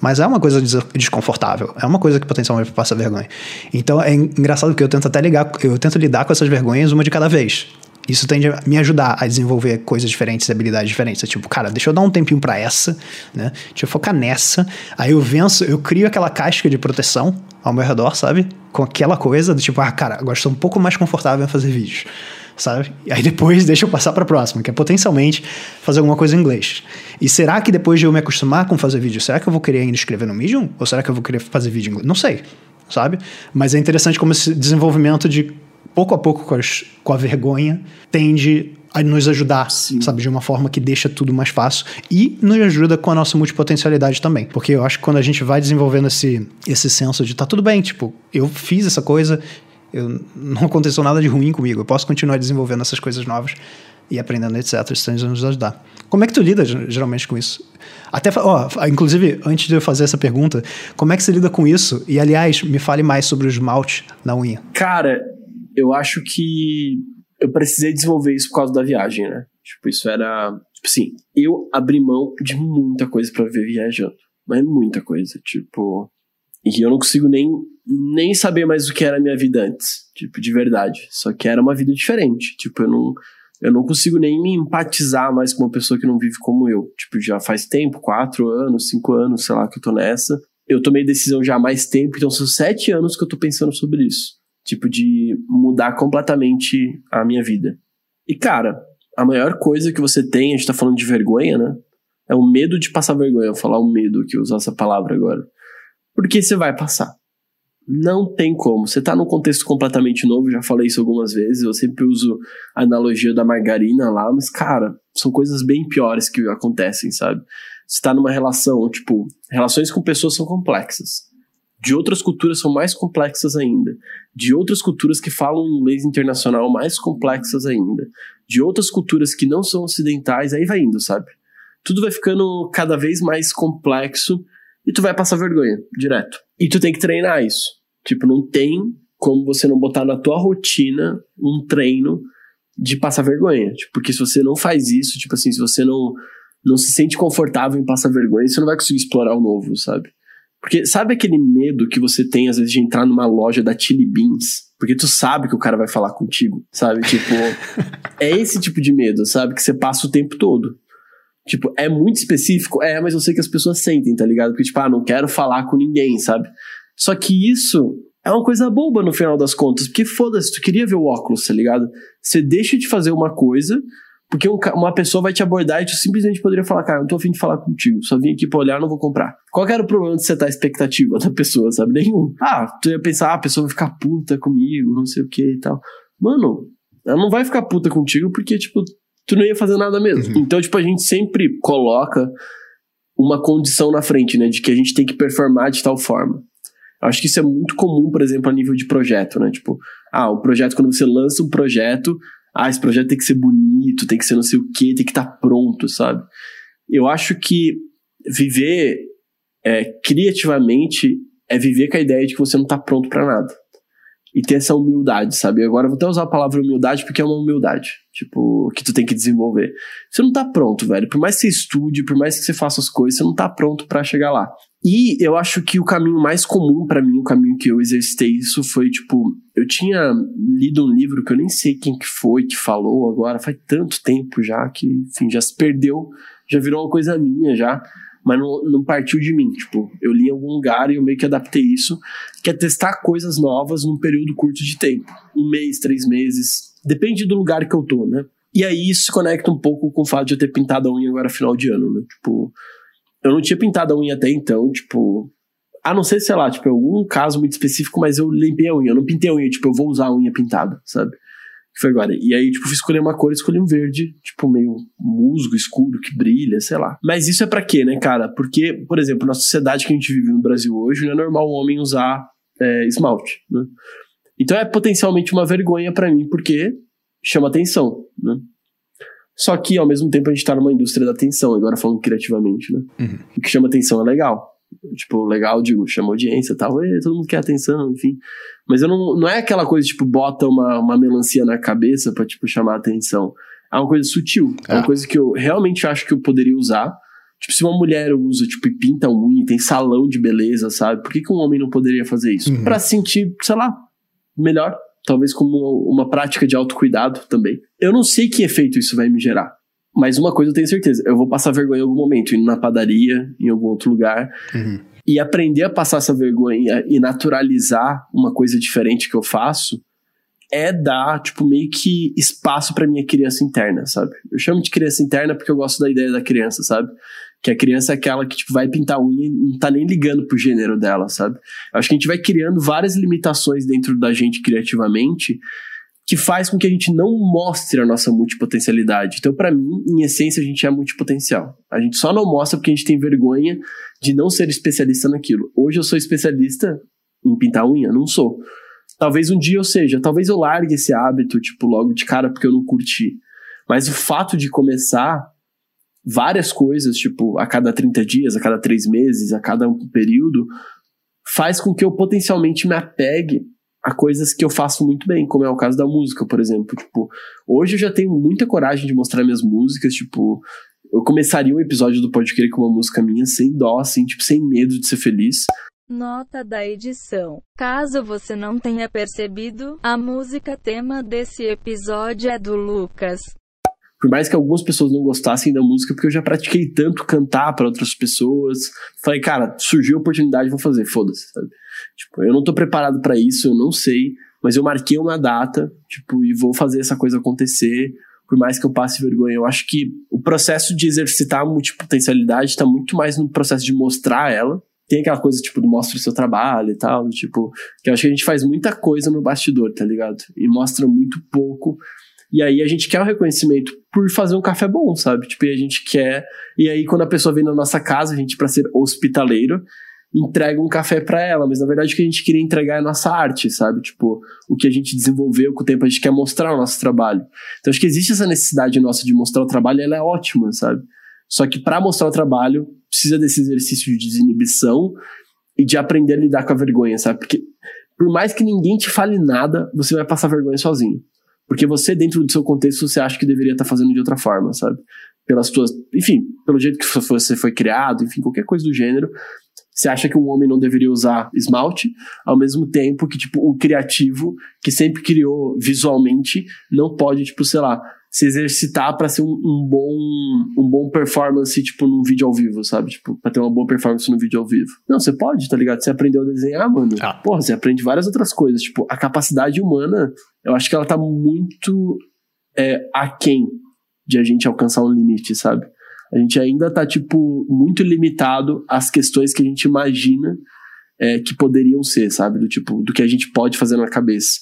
Mas é uma coisa des- desconfortável. É uma coisa que potencialmente passa vergonha. Então é en- engraçado porque eu tento até ligar, eu tento lidar com essas vergonhas uma de cada vez. Isso tende a me ajudar a desenvolver coisas diferentes, habilidades diferentes. É tipo, cara, deixa eu dar um tempinho pra essa, né? Deixa eu focar nessa. Aí eu venço, eu crio aquela casca de proteção ao meu redor, sabe? Com aquela coisa do tipo, ah, cara, agora estou um pouco mais confortável em fazer vídeos, sabe? E aí depois [laughs] deixa eu passar pra próxima, que é potencialmente fazer alguma coisa em inglês. E será que depois de eu me acostumar com fazer vídeo, será que eu vou querer ainda escrever no Medium? Ou será que eu vou querer fazer vídeo em inglês? Não sei, sabe? Mas é interessante como esse desenvolvimento de pouco a pouco com, as- com a vergonha tende a nos ajudar, sabe, de uma forma que deixa tudo mais fácil e nos ajuda com a nossa multipotencialidade também, porque eu acho que quando a gente vai desenvolvendo esse esse senso de tá tudo bem, tipo, eu fiz essa coisa, eu não aconteceu nada de ruim comigo, eu posso continuar desenvolvendo essas coisas novas e aprendendo, etc. Tende a nos ajudar. Como é que tu lida ge- geralmente com isso? Até, ó, inclusive, antes de eu fazer essa pergunta, como é que você lida com isso? E, aliás, me fale mais sobre o esmalte na unha. Cara, eu acho que eu precisei desenvolver isso por causa da viagem, né? Tipo, isso era. Tipo assim, eu abri mão de muita coisa pra ver viajando. Mas muita coisa. Tipo. E eu não consigo nem, nem saber mais o que era a minha vida antes. Tipo, de verdade. Só que era uma vida diferente. Tipo, eu não. Eu não consigo nem me empatizar mais com uma pessoa que não vive como eu. Tipo, já faz tempo, quatro anos, cinco anos, sei lá, que eu tô nessa. Eu tomei decisão já há mais tempo, então são sete anos que eu tô pensando sobre isso. Tipo, de mudar completamente a minha vida. E, cara, a maior coisa que você tem, a gente tá falando de vergonha, né? É o medo de passar vergonha. Eu vou falar o medo que usar essa palavra agora. Porque você vai passar. Não tem como. Você tá num contexto completamente novo, já falei isso algumas vezes. Eu sempre uso a analogia da margarina lá, mas, cara, são coisas bem piores que acontecem, sabe? Você tá numa relação, tipo, relações com pessoas são complexas. De outras culturas são mais complexas ainda. De outras culturas que falam inglês internacional, mais complexas ainda. De outras culturas que não são ocidentais, aí vai indo, sabe? Tudo vai ficando cada vez mais complexo e tu vai passar vergonha, direto. E tu tem que treinar isso. Tipo, não tem como você não botar na tua rotina um treino de passar vergonha. Tipo, porque se você não faz isso, tipo assim, se você não, não se sente confortável em passar vergonha, você não vai conseguir explorar o novo, sabe? Porque sabe aquele medo que você tem, às vezes, de entrar numa loja da Chili Beans? Porque tu sabe que o cara vai falar contigo, sabe? Tipo, [laughs] é esse tipo de medo, sabe? Que você passa o tempo todo. Tipo, é muito específico? É, mas eu sei que as pessoas sentem, tá ligado? Porque, tipo, ah, não quero falar com ninguém, sabe? Só que isso é uma coisa boba no final das contas. Porque foda-se, tu queria ver o óculos, tá ligado? Você deixa de fazer uma coisa porque um uma pessoa vai te abordar e tu simplesmente poderia falar, cara, não tô afim de falar contigo, só vim aqui pra olhar, não vou comprar. Qual que era o problema de setar a expectativa da pessoa, sabe? Nenhum. Ah, tu ia pensar, ah, a pessoa vai ficar puta comigo, não sei o que e tal. Mano, ela não vai ficar puta contigo porque, tipo, tu não ia fazer nada mesmo. Então, tipo, a gente sempre coloca uma condição na frente, né? De que a gente tem que performar de tal forma. Eu acho que isso é muito comum, por exemplo, a nível de projeto, né? Tipo, ah, o projeto, quando você lança um projeto, ah, esse projeto tem que ser bonito, tem que ser não sei o quê, tem que estar pronto, sabe? Eu acho que viver é, criativamente é viver com a ideia de que você não tá pronto pra nada. E ter essa humildade, sabe? Agora vou até usar a palavra humildade porque é uma humildade, tipo, que tu tem que desenvolver. Você não tá pronto, velho. Por mais que você estude, por mais que você faça as coisas, você não tá pronto pra chegar lá. E eu acho que o caminho mais comum pra mim, o caminho que eu exercitei isso foi, tipo, eu tinha lido um livro que eu nem sei quem que foi que falou agora, faz tanto tempo já que, enfim, já se perdeu, já virou uma coisa minha já, mas não, não partiu de mim, tipo, eu li em algum lugar e eu meio que adaptei isso, que é testar coisas novas num período curto de tempo, um mês, três meses, depende do lugar que eu tô, né? E aí isso se conecta um pouco com o fato de eu ter pintado a unha agora final de ano, né? Tipo, eu não tinha pintado a unha até então, tipo. A não ser, sei lá, tipo, algum caso muito específico, mas eu limpei a unha. Eu não pintei a unha, tipo, eu vou usar a unha pintada, sabe? Que foi agora. E aí, tipo, fui escolher uma cor, escolhi um verde, tipo, meio musgo, escuro, que brilha, sei lá. Mas isso é para quê, né, cara? Porque, por exemplo, na sociedade que a gente vive no Brasil hoje, não é normal o homem usar é, esmalte, né? Então é potencialmente uma vergonha para mim, porque chama atenção, né? Só que, ao mesmo tempo, a gente tá numa indústria da atenção, agora falando criativamente, né? Uhum. O que chama atenção é legal. Tipo, legal, digo, chama audiência e tal, e todo mundo quer atenção, enfim. Mas eu não, não é aquela coisa, tipo, bota uma, uma melancia na cabeça pra, tipo, chamar atenção. É uma coisa sutil. É, uma É. coisa que eu realmente acho que eu poderia usar. Tipo, se uma mulher usa, tipo, e pinta unha, tem salão de beleza, sabe? Por que, que um homem não poderia fazer isso? Uhum. Pra se sentir, sei lá, melhor. Talvez como uma prática de autocuidado também. Eu não sei que efeito isso vai me gerar. Mas uma coisa eu tenho certeza, eu vou passar vergonha em algum momento, indo na padaria, em algum outro lugar, Uhum. e aprender a passar essa vergonha e naturalizar uma coisa diferente que eu faço é dar, tipo, meio que espaço pra minha criança interna, sabe? Eu chamo de criança interna porque eu gosto da ideia da criança, sabe? Que a criança é aquela que, tipo, vai pintar a unha e não tá nem ligando pro gênero dela, sabe? Eu acho que a gente vai criando várias limitações dentro da gente criativamente que faz com que a gente não mostre a nossa multipotencialidade. Então, pra mim, em essência, a gente é multipotencial. A gente só não mostra porque a gente tem vergonha de não ser especialista naquilo. Hoje eu sou especialista em pintar unha? Não sou. Talvez um dia eu seja, talvez eu largue esse hábito, tipo, logo de cara, porque eu não curti. Mas o fato de começar várias coisas, tipo, a cada 30 dias, a cada 3 meses, a cada um período, faz com que eu potencialmente me apegue a coisas que eu faço muito bem, como é o caso da música, por exemplo. Tipo, hoje eu já tenho muita coragem de mostrar minhas músicas, tipo, eu começaria um episódio do Pode Crer com uma música minha sem dó, assim, tipo, sem medo de ser feliz. Nota da edição. Caso você não tenha percebido, a música tema desse episódio é do Lucas. Por mais que algumas pessoas não gostassem da música, porque eu já pratiquei tanto cantar para outras pessoas. Falei, cara, surgiu a oportunidade, vou fazer, foda-se, sabe? Tipo, eu não tô preparado para isso, eu não sei, mas eu marquei uma data, tipo, e vou fazer essa coisa acontecer. Por mais que eu passe vergonha, eu acho que o processo de exercitar a multipotencialidade tá muito mais no processo de mostrar ela. Tem aquela coisa, tipo, do mostra o seu trabalho e tal, tipo, que eu acho que a gente faz muita coisa no bastidor, tá ligado? E mostra muito pouco e aí a gente quer o reconhecimento por fazer um café bom, sabe? Tipo, e a gente quer. E aí, quando a pessoa vem na nossa casa, a gente, pra ser hospitaleiro, entrega um café pra ela. Mas na verdade o que a gente queria entregar é a nossa arte, sabe? Tipo, o que a gente desenvolveu com o tempo, a gente quer mostrar o nosso trabalho. Então acho que existe essa necessidade nossa de mostrar o trabalho, ela é ótima, sabe? Só que para mostrar o trabalho, precisa desse exercício de desinibição e de aprender a lidar com a vergonha, sabe? Porque por mais que ninguém te fale nada, você vai passar vergonha sozinho. Porque você, dentro do seu contexto, você acha que deveria estar fazendo de outra forma, sabe? Pelas suas. Enfim, pelo jeito que você foi criado, enfim, qualquer coisa do gênero. Você acha que um homem não deveria usar esmalte, ao mesmo tempo que, tipo, um criativo que sempre criou visualmente não pode, tipo, sei lá, se exercitar para ser um, um bom um bom performance, tipo, num vídeo ao vivo, sabe? Tipo, pra ter uma boa performance no vídeo ao vivo. Não, você pode, tá ligado? Você aprendeu a desenhar, mano. Ah. Porra, você aprende várias outras coisas. Tipo, a capacidade humana, eu acho que ela tá muito é, aquém de a gente alcançar um limite, sabe? A gente ainda tá, tipo, muito limitado às questões que a gente imagina é, que poderiam ser, sabe? Do tipo, do que a gente pode fazer na cabeça.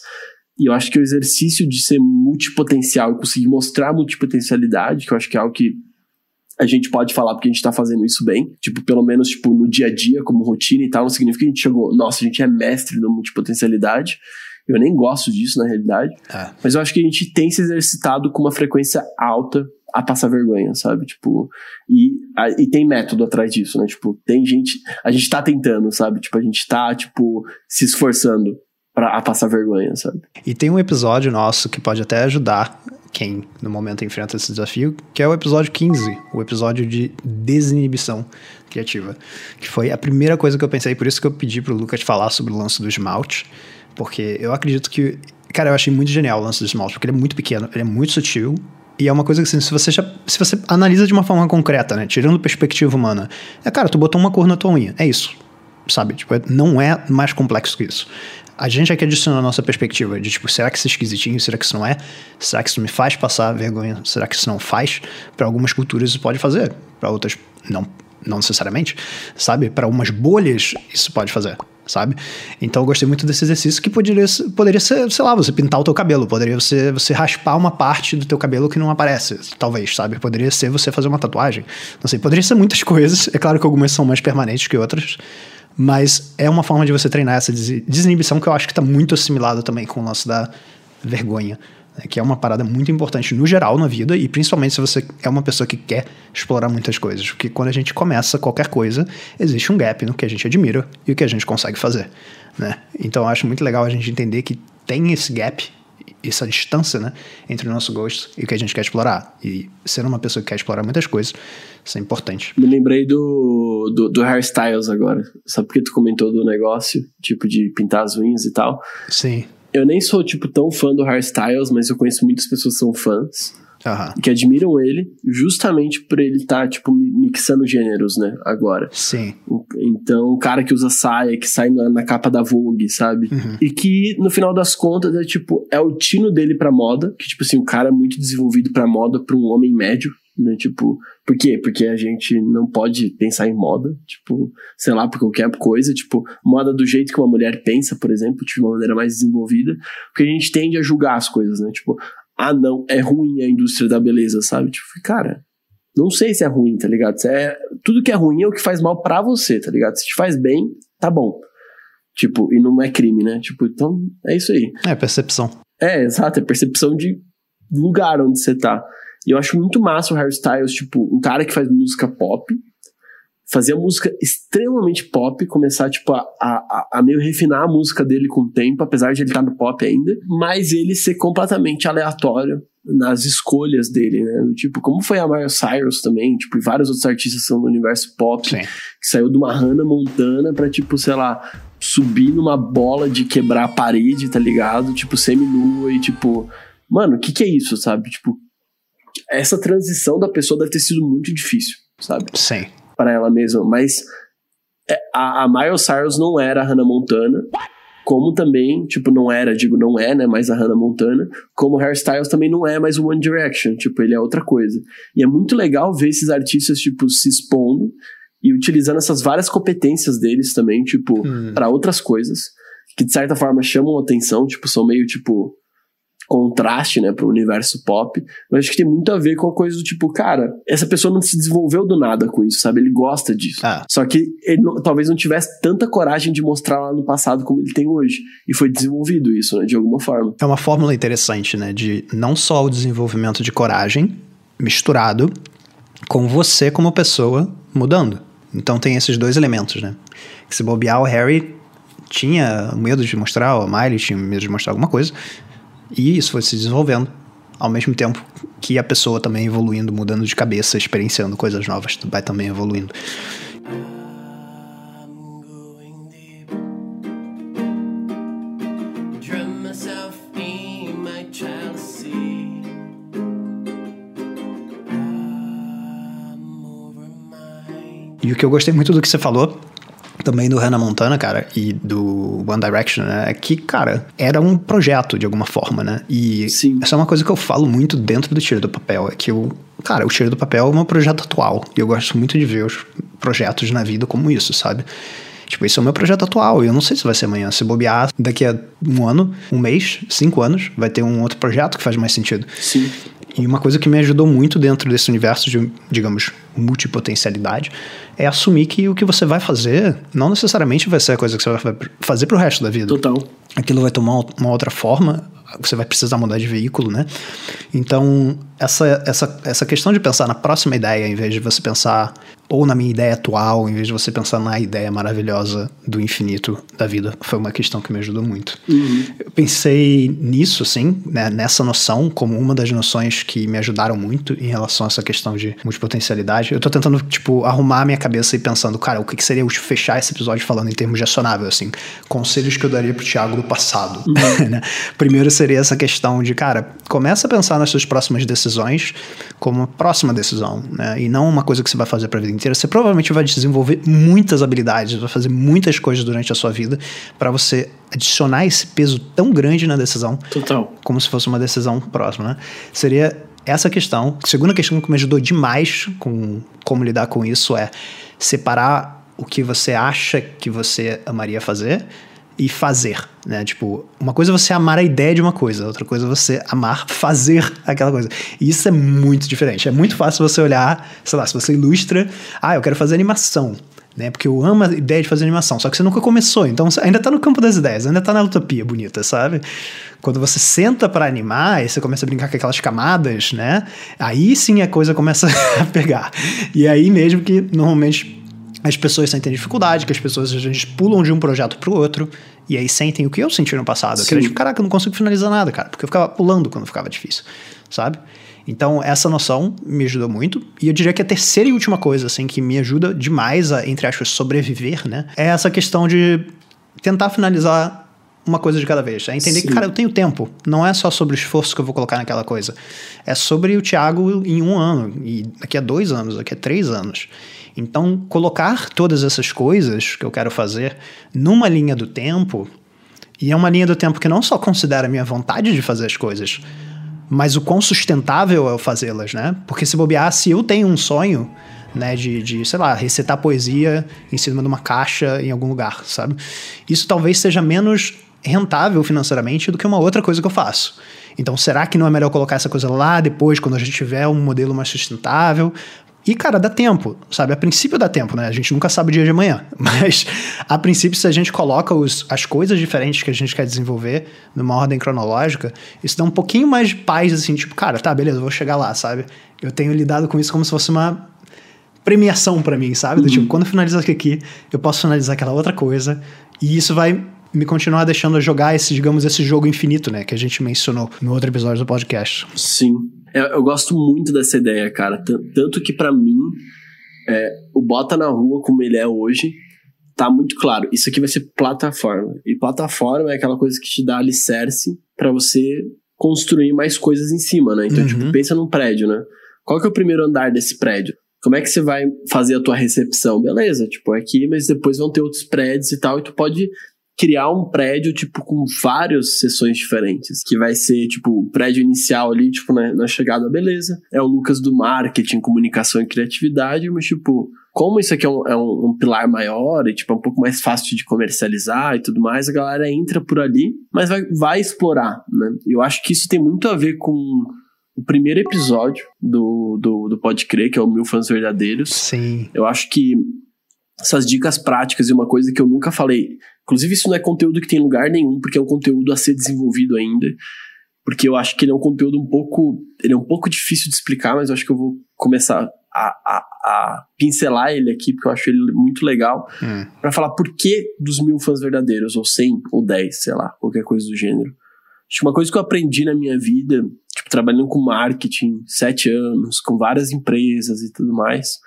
E eu acho que o exercício de ser multipotencial e conseguir mostrar multipotencialidade, que eu acho que é algo que a gente pode falar porque a gente tá fazendo isso bem, tipo, pelo menos, tipo, no dia a dia, como rotina e tal, não significa que a gente chegou, nossa, a gente é mestre da multipotencialidade. Eu nem gosto disso, na realidade. É. Mas eu acho que a gente tem se exercitado com uma frequência alta a passar vergonha, sabe? Tipo, e, a- e tem método atrás disso, né? Tipo, tem gente. A gente tá tentando, sabe? Tipo, a gente tá, tipo, se esforçando pra a passar vergonha, sabe? E tem um episódio nosso que pode até ajudar quem no momento enfrenta esse desafio, que é o episódio 15, o episódio de desinibição criativa, que foi a primeira coisa que eu pensei, por isso que eu pedi pro Lucas falar sobre o lance do esmalte, porque eu acredito que, cara, eu achei muito genial o lance do esmalte, porque ele é muito pequeno, ele é muito sutil, e é uma coisa que, assim, se você, já, se você analisa de uma forma concreta, né, tirando perspectiva humana, é, cara, tu botou uma cor na tua unha, é isso, sabe? Tipo, é- não é mais complexo que isso. A gente que adiciona a nossa perspectiva de, tipo, será que isso é esquisitinho? Será que isso não é? Será que isso me faz passar vergonha? Será que isso não faz? Para algumas culturas isso pode fazer, para outras não, não necessariamente, sabe? Para umas bolhas isso pode fazer, sabe? Então eu gostei muito desse exercício que poderia, poderia ser, sei lá, você pintar o teu cabelo, poderia ser você raspar uma parte do teu cabelo que não aparece, talvez, sabe? Poderia ser você fazer uma tatuagem, não sei, poderia ser muitas [laughs] coisas. É claro que algumas são mais permanentes que outras, mas é uma forma de você treinar essa des- desinibição que eu acho que está muito assimilado também com o lance da vergonha, né? que é uma parada muito importante no geral na vida e principalmente se você é uma pessoa que quer explorar muitas coisas. Porque quando a gente começa qualquer coisa, existe um gap no que a gente admira e o que a gente consegue fazer. Né? Então eu acho muito legal a gente entender que tem esse gap essa distância, né, entre o nosso gosto e o que a gente quer explorar. E ser uma pessoa que quer explorar muitas coisas, isso é importante. Me lembrei do, do, do hairstyles agora. Sabe porque tu comentou do negócio, tipo de pintar as unhas e tal? Sim. Eu nem sou, tipo, tão fã do hairstyles, mas eu conheço muitas pessoas que são fãs. Aham. que admiram ele justamente por ele estar, tipo, mi- mixando gêneros, né, agora. Sim. Então, o cara que usa saia, que sai na, na capa da Vogue, sabe? Uhum. E que, no final das contas, é tipo, é o tino dele pra moda, que, tipo assim, o cara é muito desenvolvido pra moda pra um homem médio, né? Tipo, por quê? Porque a gente não pode pensar em moda, tipo, sei lá, por qualquer coisa, tipo, moda do jeito que uma mulher pensa, por exemplo, de uma maneira mais desenvolvida, porque a gente tende a julgar as coisas, né? Tipo, ah, não, é ruim a indústria da beleza, sabe? Tipo, cara, não sei se é ruim, tá ligado? Se é, tudo que é ruim é o que faz mal pra você, tá ligado? Se te faz bem, tá bom. Tipo, e não é crime, né? Tipo, então é isso aí. É percepção. É, exato, é percepção de lugar onde você tá. E eu acho muito massa o hairstyles, tipo, um cara que faz música pop, fazer a música extremamente pop, começar, tipo, a, a, a meio refinar a música dele com o tempo, apesar de ele estar no pop ainda, mas ele ser completamente aleatório nas escolhas dele, né? Tipo, como foi a Miley Cyrus também, tipo, e vários outros artistas são do universo pop, Sim. que saiu de uma Hannah Montana pra, tipo, sei lá, subir numa bola de quebrar a parede, tá ligado? Tipo, semi-nua e, tipo, mano, o que que é isso, sabe? Tipo, essa transição da pessoa deve ter sido muito difícil, sabe? Sim. Para ela mesma, mas é, a, a Miley Cyrus não era a Hannah Montana, como também, tipo, não era, digo, não é, né, mais a Hannah Montana, como o Hairstyles também não é mais o One Direction, tipo, ele é outra coisa. E é muito legal ver esses artistas, tipo, se expondo e utilizando essas várias competências deles também, tipo, Hum. para outras coisas, que de certa forma chamam atenção, tipo, são meio, tipo, contraste, né, pro universo pop, mas acho que tem muito a ver com a coisa do tipo, cara, essa pessoa não se desenvolveu do nada com isso, sabe? Ele gosta disso. Ah. Só que ele não- talvez não tivesse tanta coragem de mostrar lá no passado como ele tem hoje. E foi desenvolvido isso, né, de alguma forma. É uma fórmula interessante, né? De não só o desenvolvimento de coragem misturado com você como pessoa mudando. Então tem esses dois elementos, né? Que se bobear, o Harry tinha medo de mostrar, a Miley tinha medo de mostrar alguma coisa. E isso foi se desenvolvendo. Ao mesmo tempo que a pessoa também evoluindo, mudando de cabeça, experienciando coisas novas, vai também evoluindo. E o que eu gostei muito do que você falou, também do Hannah Montana, cara, e do One Direction, né? É que, cara, era um projeto de alguma forma, né? E Sim. essa é uma coisa que eu falo muito dentro do Tiro do Papel. É que o. Cara, o Tiro do Papel é um projeto atual. E eu gosto muito de ver os projetos na vida como isso, sabe? Tipo, esse é o meu projeto atual. E eu não sei se vai ser amanhã. Se bobear daqui a um ano, um mês, cinco anos, vai ter um outro projeto que faz mais sentido. Sim. E uma coisa que me ajudou muito dentro desse universo de, digamos, multipotencialidade é assumir que o que você vai fazer não necessariamente vai ser a coisa que você vai fazer pro resto da vida. Total. Aquilo vai tomar uma outra forma, você vai precisar mudar de veículo, né? Então, essa, essa, essa questão de pensar na próxima ideia, em vez de você pensar ou na minha ideia atual, em vez de você pensar na ideia maravilhosa do infinito da vida, foi uma questão que me ajudou muito. Eu pensei nisso, assim, né, nessa noção, como uma das noções que me ajudaram muito em relação a essa questão de multipotencialidade. Eu tô tentando, tipo, arrumar a minha cabeça e pensando, cara, o que, que seria útil fechar esse episódio falando em termos de acionável, assim, conselhos que eu daria pro Thiago do passado. [laughs] né? Primeiro seria essa questão de, cara, começa a pensar nas suas próximas decisões como uma próxima decisão, né? E não uma coisa que você vai fazer pra vida inteira. Você provavelmente vai desenvolver muitas habilidades, vai fazer muitas coisas durante a sua vida para você adicionar esse peso tão grande na decisão Total. como se fosse uma decisão próxima, né? Seria essa questão. A segunda questão que me ajudou demais com como lidar com isso é separar o que você acha que você amaria fazer e fazer, né? Tipo, uma coisa é você amar a ideia de uma coisa, outra coisa é você amar fazer aquela coisa. E isso é muito diferente. É muito fácil você olhar, sei lá, se você ilustra, ah, eu quero fazer animação. Né, porque eu amo a ideia de fazer animação, só que você nunca começou, então você ainda tá no campo das ideias, ainda tá na utopia bonita, sabe? Quando você senta para animar, e você começa a brincar com aquelas camadas, né? Aí sim a coisa começa [laughs] a pegar. E aí mesmo que normalmente as pessoas sentem dificuldade, que as pessoas às vezes pulam de um projeto pro outro, e aí sentem o que eu senti no passado. Que Sim. tipo, caraca, eu não consigo finalizar nada, cara, porque eu ficava pulando quando ficava difícil, sabe? Então, essa noção me ajudou muito. E eu diria que a terceira e última coisa, assim, que me ajuda demais a, entre aspas, sobreviver, né? É essa questão de tentar finalizar uma coisa de cada vez. É entender que, Sim. cara, eu tenho tempo. Não é só sobre o esforço que eu vou colocar naquela coisa. É sobre o Thiago em um ano, e daqui a dois anos, daqui a três anos. Então, colocar todas essas coisas que eu quero fazer numa linha do tempo, e é uma linha do tempo que não só considera a minha vontade de fazer as coisas, mas o quão sustentável é eu fazê-las, né? Porque se bobear, se eu tenho um sonho, né, de, de, sei lá, recitar poesia em cima de uma caixa em algum lugar, sabe? Isso talvez seja menos rentável financeiramente do que uma outra coisa que eu faço. Então, será que não é melhor colocar essa coisa lá depois, quando a gente tiver um modelo mais sustentável? E, cara, dá tempo, sabe? A princípio dá tempo, né? A gente nunca sabe o dia de amanhã. [laughs] Mas, a princípio, se a gente coloca os, as coisas diferentes que a gente quer desenvolver numa ordem cronológica, isso dá um pouquinho mais de paz, assim, tipo, cara, tá, beleza, eu vou chegar lá, sabe? Eu tenho lidado com isso como se fosse uma premiação pra mim, sabe? Do tipo, quando eu finalizar aqui, eu posso finalizar aquela outra coisa. E isso vai me continuar deixando a jogar esse, digamos, esse jogo infinito, né? Que a gente mencionou no outro episódio do podcast. Sim. Eu, eu gosto muito dessa ideia, cara. Tan- Tanto que pra mim, é, o Bota na Rua, como ele é hoje, tá muito claro. Isso aqui vai ser plataforma. E plataforma é aquela coisa que te dá alicerce pra você construir mais coisas em cima, né? Então, Uhum. tipo, pensa num prédio, né? Qual que é o primeiro andar desse prédio? Como é que você vai fazer a tua recepção? Beleza, tipo, é aqui, mas depois vão ter outros prédios e tal, e tu pode criar um prédio, tipo, com várias seções diferentes. Que vai ser, tipo, o prédio inicial ali, tipo, na, na chegada, beleza. É o Lucas do marketing, comunicação e criatividade, mas, tipo, como isso aqui é um, é um- um pilar maior e, tipo, é um pouco mais fácil de comercializar e tudo mais, a galera entra por ali, mas vai, vai explorar, né? Eu acho que isso tem muito a ver com o primeiro episódio do, do, do Pode Crer, que é o Mil Fãs Verdadeiros. Sim. Eu acho que essas dicas práticas e uma coisa que eu nunca falei. Inclusive, isso não é conteúdo que tem em lugar nenhum, porque é um conteúdo a ser desenvolvido ainda. Porque eu acho que ele é um conteúdo um pouco. Ele é um pouco difícil de explicar, mas eu acho que eu vou começar a, a, a pincelar ele aqui, porque eu acho ele muito legal. Hum. Pra falar por que dos mil fãs verdadeiros, ou cem, ou dez, sei lá, qualquer coisa do gênero. Acho que uma coisa que eu aprendi na minha vida, tipo, trabalhando com marketing, sete anos, com várias empresas e tudo mais,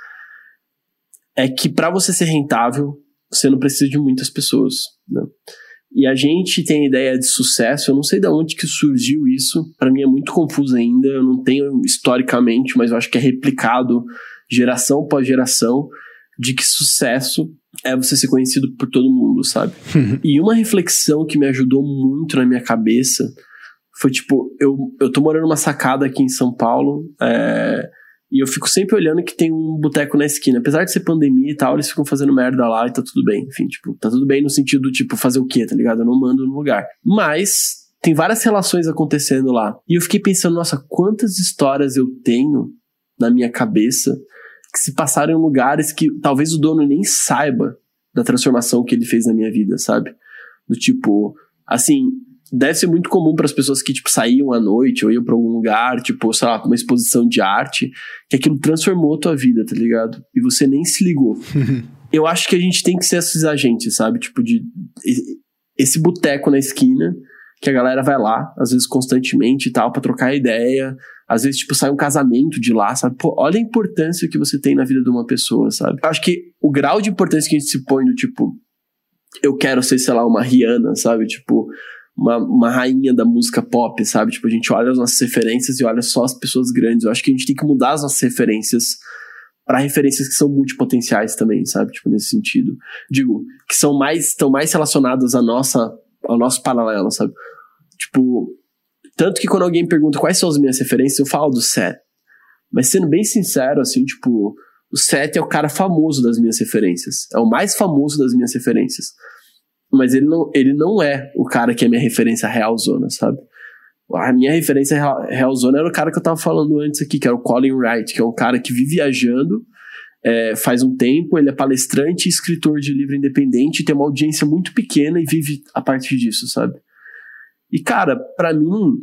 é que para você ser rentável, você não precisa de muitas pessoas, né? E a gente tem a ideia de sucesso, eu não sei de onde que surgiu isso, para mim é muito confuso ainda, eu não tenho historicamente, mas eu acho que é replicado geração após geração de que sucesso é você ser conhecido por todo mundo, sabe? e uma reflexão que me ajudou muito na minha cabeça foi tipo, eu, eu tô morando numa sacada aqui em São Paulo, é, e eu fico sempre olhando que tem um boteco na esquina. Apesar de ser pandemia e tal, eles ficam fazendo merda lá e tá tudo bem. Enfim, tipo, tá tudo bem no sentido, tipo, fazer o quê, tá ligado? Eu não mando no lugar. Mas tem várias relações acontecendo lá. E eu fiquei pensando, nossa, quantas histórias eu tenho na minha cabeça que se passaram em lugares que talvez o dono nem saiba da transformação que ele fez na minha vida, sabe? Do tipo, assim, deve ser muito comum para as pessoas que, tipo, saíam à noite ou iam para algum lugar, tipo, sei lá, uma exposição de arte, que aquilo transformou a tua vida, tá ligado? E você nem se ligou. [laughs] Eu acho que a gente tem que ser esses agentes, sabe? Tipo, de. Esse boteco na esquina, que a galera vai lá, às vezes constantemente e tal, pra trocar ideia. Às vezes, tipo, sai um casamento de lá, sabe? Pô, olha a importância que você tem na vida de uma pessoa, sabe? Eu acho que o grau de importância que a gente se põe do tipo, eu quero ser, sei lá, uma Rihanna, sabe? Tipo, uma, uma rainha da música pop, sabe? Tipo, a gente olha as nossas referências e olha só as pessoas grandes. Eu acho que a gente tem que mudar as nossas referências para referências que são multipotenciais também, sabe? Tipo, nesse sentido. Digo, que são mais, estão mais relacionadas à nossa, ao nosso paralelo, sabe? Tipo, tanto que quando alguém pergunta quais são as minhas referências, eu falo do Seth. Mas sendo bem sincero, assim, tipo, o Seth é o cara famoso das minhas referências. É o mais famoso das minhas referências. Mas ele não, ele não é o cara que é minha referência real zona, sabe? A minha referência real, real zona era o cara que eu tava falando antes aqui, que era o Colin Wright, que é um cara que vive viajando é, faz um tempo, ele é palestrante e escritor de livro independente, tem uma audiência muito pequena e vive a partir disso, sabe? E, cara, para mim,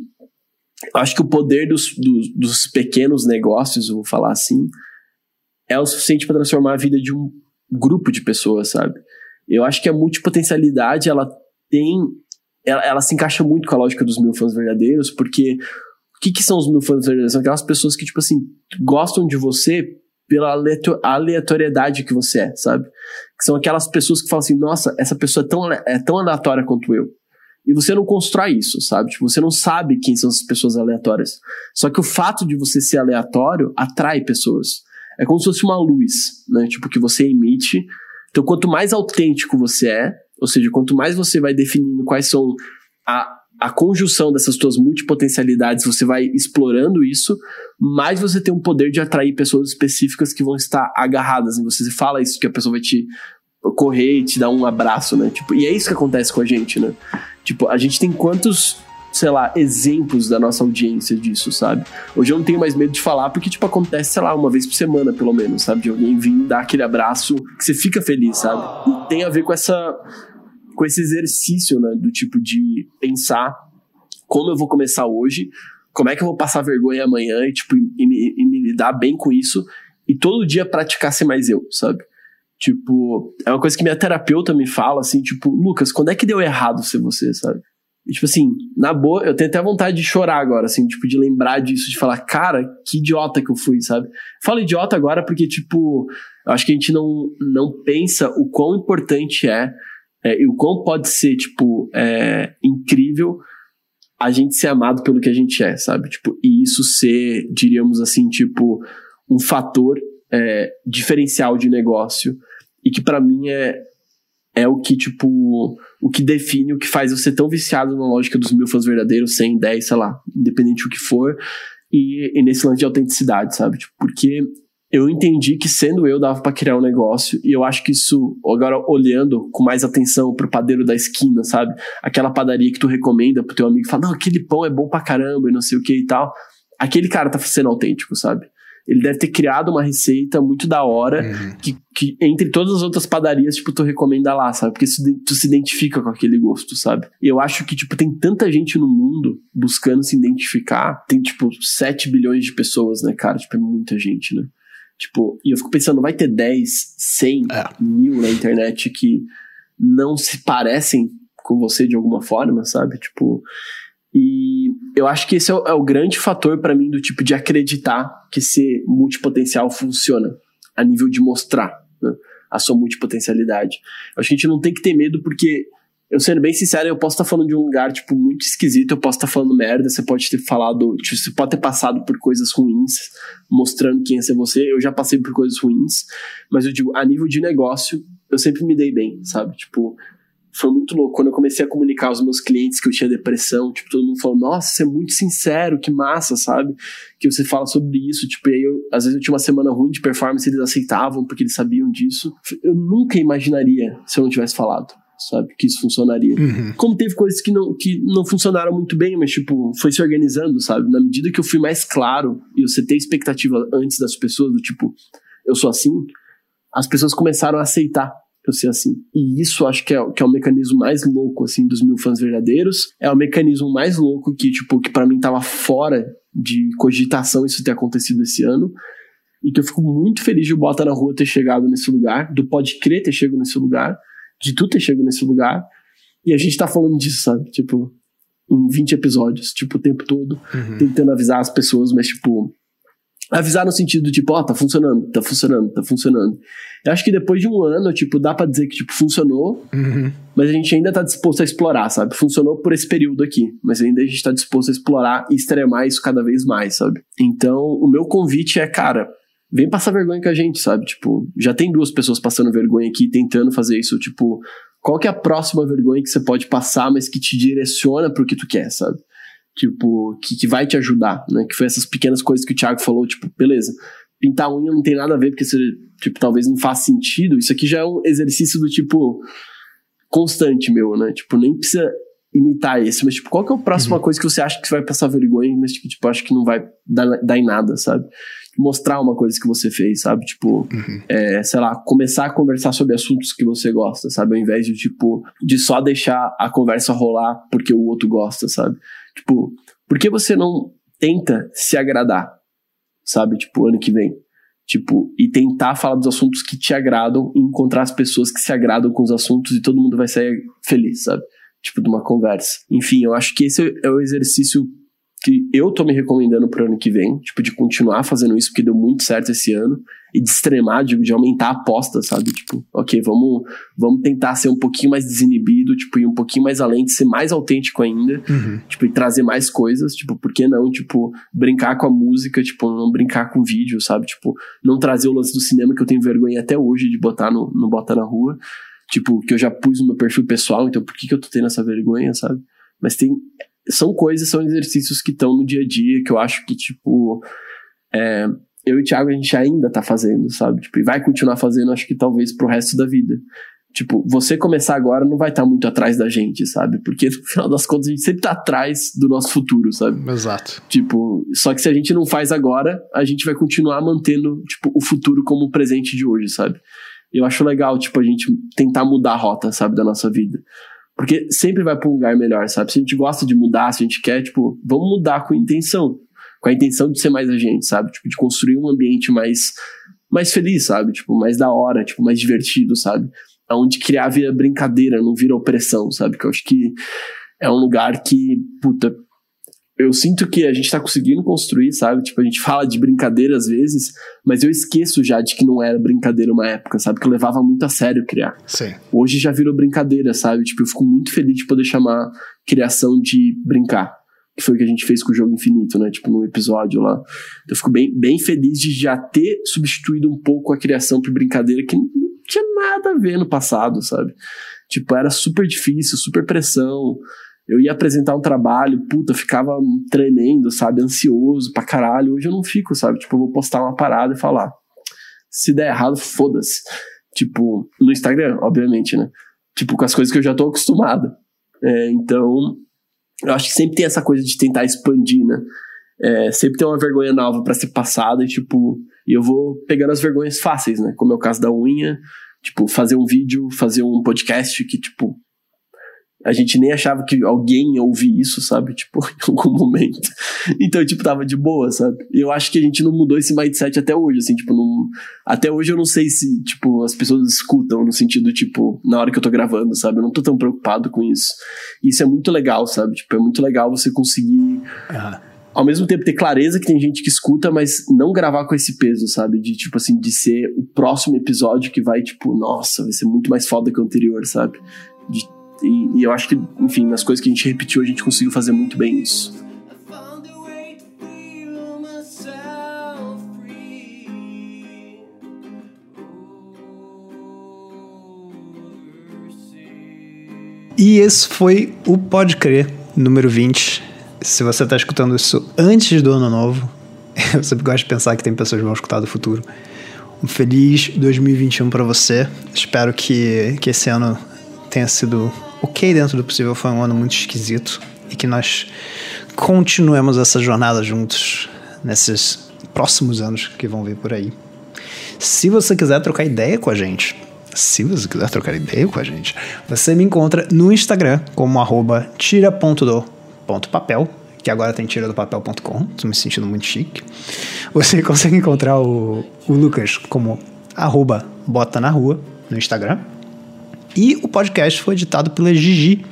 acho que o poder dos, dos, dos, pequenos negócios, vou falar assim, é o suficiente para transformar a vida de um grupo de pessoas, sabe? Eu acho que a multipotencialidade, ela tem. Ela, ela se encaixa muito com a lógica dos mil fãs verdadeiros, porque o que, que são os mil fãs verdadeiros? São aquelas pessoas que, tipo assim, gostam de você pela aleatoriedade que você é, sabe? Que são aquelas pessoas que falam assim, nossa, essa pessoa é tão, é tão aleatória quanto eu. E você não constrói isso, sabe? Tipo, você não sabe quem são as pessoas aleatórias. Só que o fato de você ser aleatório atrai pessoas. É como se fosse uma luz, né? Tipo, que você emite então, quanto mais autêntico você é, ou seja, quanto mais você vai definindo quais são a, a conjunção dessas tuas multipotencialidades, você vai explorando isso, mais você tem um poder de atrair pessoas específicas que vão estar agarradas em você. Você fala isso que a pessoa vai te correr e te dar um abraço, né? Tipo, e é isso que acontece com a gente, né? Tipo, a gente tem quantos sei lá, exemplos da nossa audiência disso, sabe? Hoje eu não tenho mais medo de falar porque, tipo, acontece, sei lá, uma vez por semana, pelo menos, sabe? De alguém vir dar aquele abraço que você fica feliz, sabe? E tem a ver com essa. com esse exercício, né? Do tipo de pensar como eu vou começar hoje, como é que eu vou passar vergonha amanhã e, tipo, e me, e me lidar bem com isso e todo dia praticar ser mais eu, sabe? Tipo, é uma coisa que minha terapeuta me fala, assim, tipo, Lucas, quando é que deu errado ser você, sabe? E, tipo assim, na boa, eu tenho até vontade de chorar agora, assim, tipo, de lembrar disso, de falar, cara, que idiota que eu fui, sabe? Falo idiota agora porque, tipo, eu acho que a gente não, não pensa o quão importante é, é e o quão pode ser, tipo, é, incrível a gente ser amado pelo que a gente é, sabe? Tipo, e isso ser, diríamos assim, tipo, um fator é, diferencial de negócio e que para mim é, é o que, tipo, o que define, o que faz você tão viciado na lógica dos mil fãs verdadeiros, 100, 10, sei lá, independente do que for, e, e nesse lance de autenticidade, sabe? Tipo, porque eu entendi que sendo eu dava para criar um negócio, e eu acho que isso, agora olhando com mais atenção pro padeiro da esquina, sabe? Aquela padaria que tu recomenda pro teu amigo, fala, não, aquele pão é bom pra caramba e não sei o que e tal. Aquele cara tá sendo autêntico, sabe? Ele deve ter criado uma receita muito da hora uhum. que, que, entre todas as outras padarias, tipo, tu recomenda lá, sabe? Porque tu se identifica com aquele gosto, sabe? E eu acho que, tipo, tem tanta gente no mundo buscando se identificar. Tem, tipo, 7 bilhões de pessoas, né, cara? Tipo, é muita gente, né? Tipo, e eu fico pensando, vai ter 10, 100 é. mil na internet que não se parecem com você de alguma forma, sabe? Tipo, e eu acho que esse é o, é o grande fator para mim do tipo de acreditar que ser multipotencial funciona a nível de mostrar né, a sua multipotencialidade. Eu acho que a gente não tem que ter medo porque eu sendo bem sincero, eu posso estar falando de um lugar, tipo, muito esquisito, eu posso estar falando merda, você pode ter falado, tipo, você pode ter passado por coisas ruins, mostrando quem é ser você, eu já passei por coisas ruins, mas eu digo, a nível de negócio, eu sempre me dei bem, sabe? Tipo, foi muito louco. Quando eu comecei a comunicar aos meus clientes que eu tinha depressão, tipo, todo mundo falou, nossa, você é muito sincero, que massa, sabe? Que você fala sobre isso. Tipo, e aí eu, às vezes eu tinha uma semana ruim de performance, eles aceitavam porque eles sabiam disso. Eu nunca imaginaria se eu não tivesse falado. Sabe, que isso funcionaria. Uhum. Como teve coisas que não, que não funcionaram muito bem, mas, tipo, foi se organizando, sabe? Na medida que eu fui mais claro e você ter expectativa antes das pessoas, do tipo, eu sou assim, as pessoas começaram a aceitar eu ser assim. E isso acho que é, que é o mecanismo mais louco, assim, dos mil fãs verdadeiros. É o mecanismo mais louco que, tipo, que para mim tava fora de cogitação isso ter acontecido esse ano. E que eu fico muito feliz de o Bota na Rua ter chegado nesse lugar, do Pode Crer ter chegado nesse lugar, de tu ter chegado nesse lugar. E a gente tá falando disso, sabe? Tipo, em 20 episódios, tipo, o tempo todo, tentando avisar as pessoas, mas, tipo, avisar no sentido de, tipo, ó, tá funcionando, tá funcionando, tá funcionando. Eu acho que depois de um ano, tipo, dá pra dizer que, tipo, funcionou, mas a gente ainda tá disposto a explorar, sabe? Funcionou por esse período aqui, mas ainda a gente tá disposto a explorar e extremar isso cada vez mais, sabe? Então, o meu convite é, cara, vem passar vergonha com a gente, sabe? Tipo, já tem duas pessoas passando vergonha aqui, tentando fazer isso, tipo, qual que é a próxima vergonha que você pode passar, mas que te direciona pro que tu quer, sabe? Tipo, que, que vai te ajudar, né? Que foi essas pequenas coisas que o Thiago falou, tipo, beleza, pintar a unha não tem nada a ver, porque você, tipo, talvez não faça sentido. Isso aqui já é um exercício do tipo constante meu, né? Tipo, nem precisa imitar esse, mas tipo, qual que é a próxima coisa que você acha que você vai passar vergonha, mas que, tipo, acho que não vai dar, dar em nada, sabe? Mostrar uma coisa que você fez, sabe? Tipo, é, sei lá, começar a conversar sobre assuntos que você gosta, sabe? Ao invés de, tipo, de só deixar a conversa rolar porque o outro gosta, sabe? Tipo, por que você não tenta se agradar, sabe? Tipo, ano que vem. Tipo, e tentar falar dos assuntos que te agradam encontrar as pessoas que se agradam com os assuntos e todo mundo vai sair feliz, sabe? Tipo, de uma conversa. Enfim, eu acho que esse é o exercício que eu tô me recomendando pro ano que vem, tipo, de continuar fazendo isso, porque deu muito certo esse ano, e de extremar, de, de aumentar a aposta, sabe? Tipo, ok, vamos, vamos tentar ser um pouquinho mais desinibido, tipo, ir um pouquinho mais além, de ser mais autêntico ainda, tipo, e trazer mais coisas, tipo, por que não, tipo, brincar com a música, tipo, não brincar com vídeo, sabe? Tipo, não trazer o lance do cinema que eu tenho vergonha até hoje de botar no, no Bota na Rua, tipo, que eu já pus no meu perfil pessoal, então por que, que eu tô tendo essa vergonha, sabe? Mas tem. São coisas, são exercícios que estão no dia a dia, que eu acho que, tipo. é, eu e o Thiago, a gente ainda tá fazendo, sabe? Tipo, e vai continuar fazendo, acho que talvez pro resto da vida. Tipo, você começar agora não vai estar muito atrás da gente, sabe? Porque no final das contas a gente sempre tá atrás do nosso futuro, sabe? Exato. Tipo, só que se a gente não faz agora, a gente vai continuar mantendo, tipo, o futuro como o presente de hoje, sabe? Eu acho legal, tipo, a gente tentar mudar a rota, sabe, da nossa vida. Porque sempre vai pra um lugar melhor, sabe? Se a gente gosta de mudar, se a gente quer, tipo, vamos mudar com intenção. Com a intenção de ser mais a gente, sabe? Tipo, de construir um ambiente mais, mais feliz, sabe? Tipo, mais da hora, tipo, mais divertido, sabe? Onde criar vira brincadeira, não vira opressão, sabe? Que eu acho que é um lugar que, puta, eu sinto que a gente tá conseguindo construir, sabe? Tipo, a gente fala de brincadeira às vezes, mas eu esqueço já de que não era brincadeira uma época, sabe? Que eu levava muito a sério criar. Sim. Hoje já virou brincadeira, sabe? Tipo, eu fico muito feliz de poder chamar criação de brincar. Que foi o que a gente fez com o Jogo Infinito, né? Tipo, no episódio lá. Eu fico bem, bem feliz de já ter substituído um pouco a criação por brincadeira que não tinha nada a ver no passado, sabe? Tipo, era super difícil, super pressão. Eu ia apresentar um trabalho, puta, ficava tremendo, sabe? Ansioso pra caralho. Hoje eu não fico, sabe? Tipo, eu vou postar uma parada e falar. Se der errado, foda-se. Tipo, no Instagram, obviamente, né? Tipo, com as coisas que eu já tô acostumado. É, então, eu acho que sempre tem essa coisa de tentar expandir, né? É, sempre tem uma vergonha nova pra ser passada e, tipo, eu vou pegando as vergonhas fáceis, né? Como é o caso da unha, tipo, fazer um vídeo, fazer um podcast que, tipo, a gente nem achava que alguém ia ouvir isso, sabe? Tipo, [laughs] em algum momento. Então, tipo, tava de boa, sabe? E eu acho que a gente não mudou esse mindset até hoje, assim, tipo, não... Até hoje eu não sei se, tipo, as pessoas escutam no sentido, tipo, na hora que eu tô gravando, sabe? Eu não tô tão preocupado com isso. E isso é muito legal, sabe? Tipo, é muito legal você conseguir ao mesmo tempo ter clareza que tem gente que escuta, mas não gravar com esse peso, sabe? De, tipo assim, de ser o próximo episódio que vai, tipo, nossa, vai ser muito mais foda que o anterior, sabe? De- e, e eu acho que, enfim, nas coisas que a gente repetiu, a gente conseguiu fazer muito bem isso. E esse foi o Pode Crer número 20. Se você está escutando isso antes do ano novo, [laughs] eu sempre gosto de pensar que tem pessoas que vão escutar do futuro. Um feliz 2021 para você. Espero que, que esse ano tenha sido ok dentro do possível. Foi um ano muito esquisito e que nós continuemos essa jornada juntos nesses próximos anos que vão vir por aí. Se você quiser trocar ideia com a gente, se você quiser trocar ideia com a gente, você me encontra no Instagram como arroba tira.do.papel, que agora tem tiradopapel.com, tô me sentindo muito chique. Você [laughs] consegue encontrar o, o Lucas como arroba bota na rua no Instagram. E o podcast foi editado pela Gigi,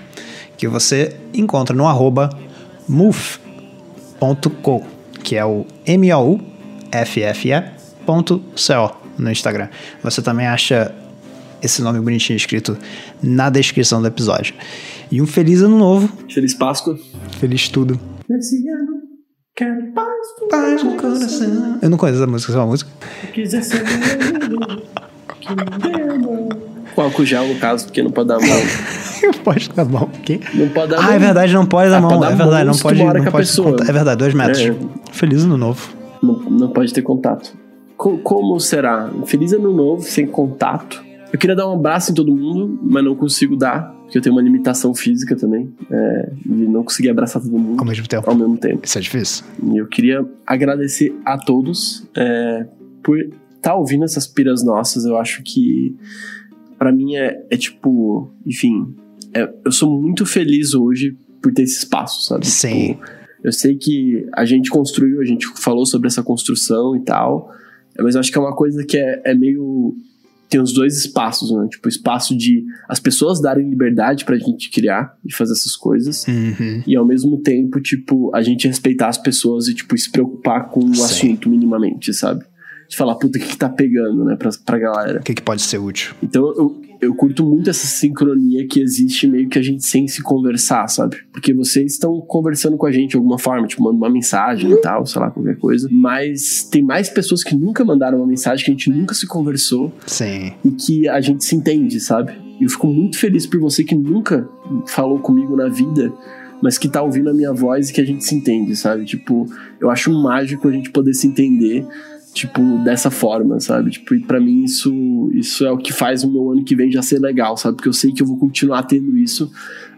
que você encontra no arroba muf.co, que é o M-O-U-F-F-E.co no Instagram. Você também acha esse nome bonitinho escrito na descrição do episódio. E um feliz ano novo, Feliz Páscoa. feliz tudo. Nesse ano, quero paz, Paz no coração. Eu não conheço essa música, essa é uma música. quiser ser meu, que me dê a mão. Com álcool gel, no caso, porque não pode dar mão. [laughs] pode dar mão. Quê? Não pode dar Ah, mão. é verdade, não pode dar Ah, mão. pode dar É verdade, mão não pode. Não pode pessoa. É verdade, dois metros. É. Feliz ano novo. Não, não pode ter contato. Co- como será? Feliz ano novo, sem contato. Eu queria dar um abraço em todo mundo, mas não consigo dar, porque eu tenho uma limitação física também. É, de não conseguir abraçar todo mundo Ao mesmo tempo. ao mesmo tempo. Isso é difícil. E eu queria agradecer a todos é, por estar ouvindo essas piras nossas. Eu acho que pra mim é, é tipo, enfim, é- eu sou muito feliz hoje por ter esse espaço, sabe? Sim. Tipo, eu sei que a gente construiu, a gente falou sobre essa construção e tal, mas eu acho que é uma coisa que é, é meio. Tem os dois espaços, né? Tipo, o espaço de as pessoas darem liberdade pra gente criar e fazer essas coisas. Uhum. E ao mesmo tempo, tipo, a gente respeitar as pessoas e, tipo, se preocupar com o Sim. assunto minimamente, sabe? De falar, puta, o que, que tá pegando, né, pra, pra galera. O que, que pode ser útil? Então eu, eu curto muito essa sincronia que existe meio que a gente sem se conversar, sabe? Porque vocês estão conversando com a gente de alguma forma, tipo, mandando uma mensagem e tal, sei lá, qualquer coisa. Mas tem mais pessoas que nunca mandaram uma mensagem, que a gente nunca se conversou Sim. e que a gente se entende, sabe? E eu fico muito feliz por você que nunca falou comigo na vida, mas que tá ouvindo a minha voz e que a gente se entende, sabe? Tipo, eu acho mágico a gente poder se entender, tipo, dessa forma, sabe? Tipo, e pra mim isso, isso é o que faz o meu ano que vem já ser legal, sabe? Porque eu sei que eu vou continuar tendo isso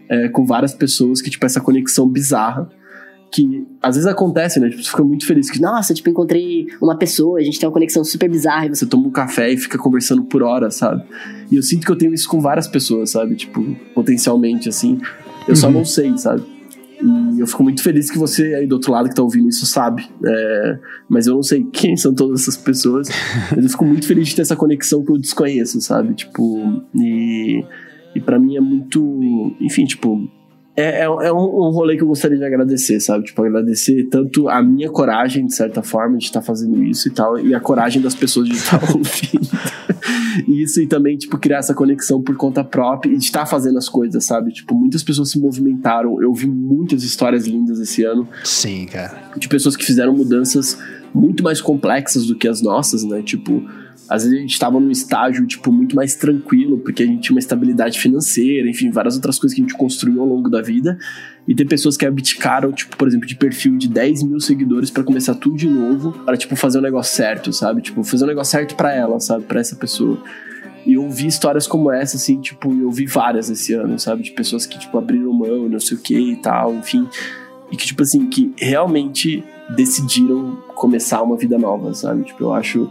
é, com várias pessoas, que, tipo, essa conexão bizarra. Que às vezes acontece, né? Tipo, você fica muito feliz que, nossa, tipo, encontrei uma pessoa, a gente tem uma conexão super bizarra e você toma um café e fica conversando por horas, sabe? E eu sinto que eu tenho isso com várias pessoas, sabe? Tipo, potencialmente, assim. Eu só Uhum. não sei, sabe? E eu fico muito feliz que você aí do outro lado que tá ouvindo isso sabe. É, mas eu não sei [laughs] quem são todas essas pessoas. mas eu fico muito feliz de ter essa conexão que eu desconheço, sabe? Tipo, e, e para mim é muito. Enfim, tipo. É, é, é um, um rolê que eu gostaria de agradecer, sabe? Tipo, agradecer tanto a minha coragem, de certa forma, de estar fazendo isso e tal, e a coragem das pessoas de estar [laughs] ouvindo. isso e também, tipo, criar essa conexão por conta própria e de estar fazendo as coisas, sabe? Tipo, muitas pessoas se movimentaram. Eu vi muitas histórias lindas esse ano Sim, cara. de pessoas que fizeram mudanças muito mais complexas do que as nossas, né? Tipo, às vezes a gente estava num estágio, tipo, muito mais tranquilo, porque a gente tinha uma estabilidade financeira, enfim, várias outras coisas que a gente construiu ao longo da vida. E tem pessoas que abdicaram, tipo, por exemplo, de perfil de 10 mil seguidores para começar tudo de novo, para tipo, fazer o negócio certo, sabe? Tipo, fazer o negócio certo para ela, sabe? Para essa pessoa. E eu vi histórias como essa, assim, tipo, eu vi várias esse ano, sabe? De pessoas que, tipo, abriram mão, não sei o que e tal, enfim. E que, tipo assim, que realmente decidiram começar uma vida nova, sabe? Tipo, eu acho,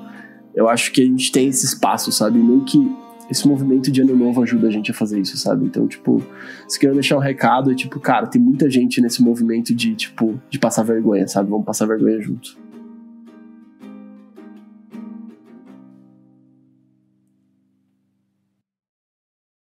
eu acho que a gente tem esse espaço, sabe? Meio que esse movimento de ano novo ajuda a gente a fazer isso, sabe? Então, tipo, se quero deixar um recado, é tipo, cara, tem muita gente nesse movimento de, tipo, de passar vergonha, sabe? Vamos passar vergonha junto.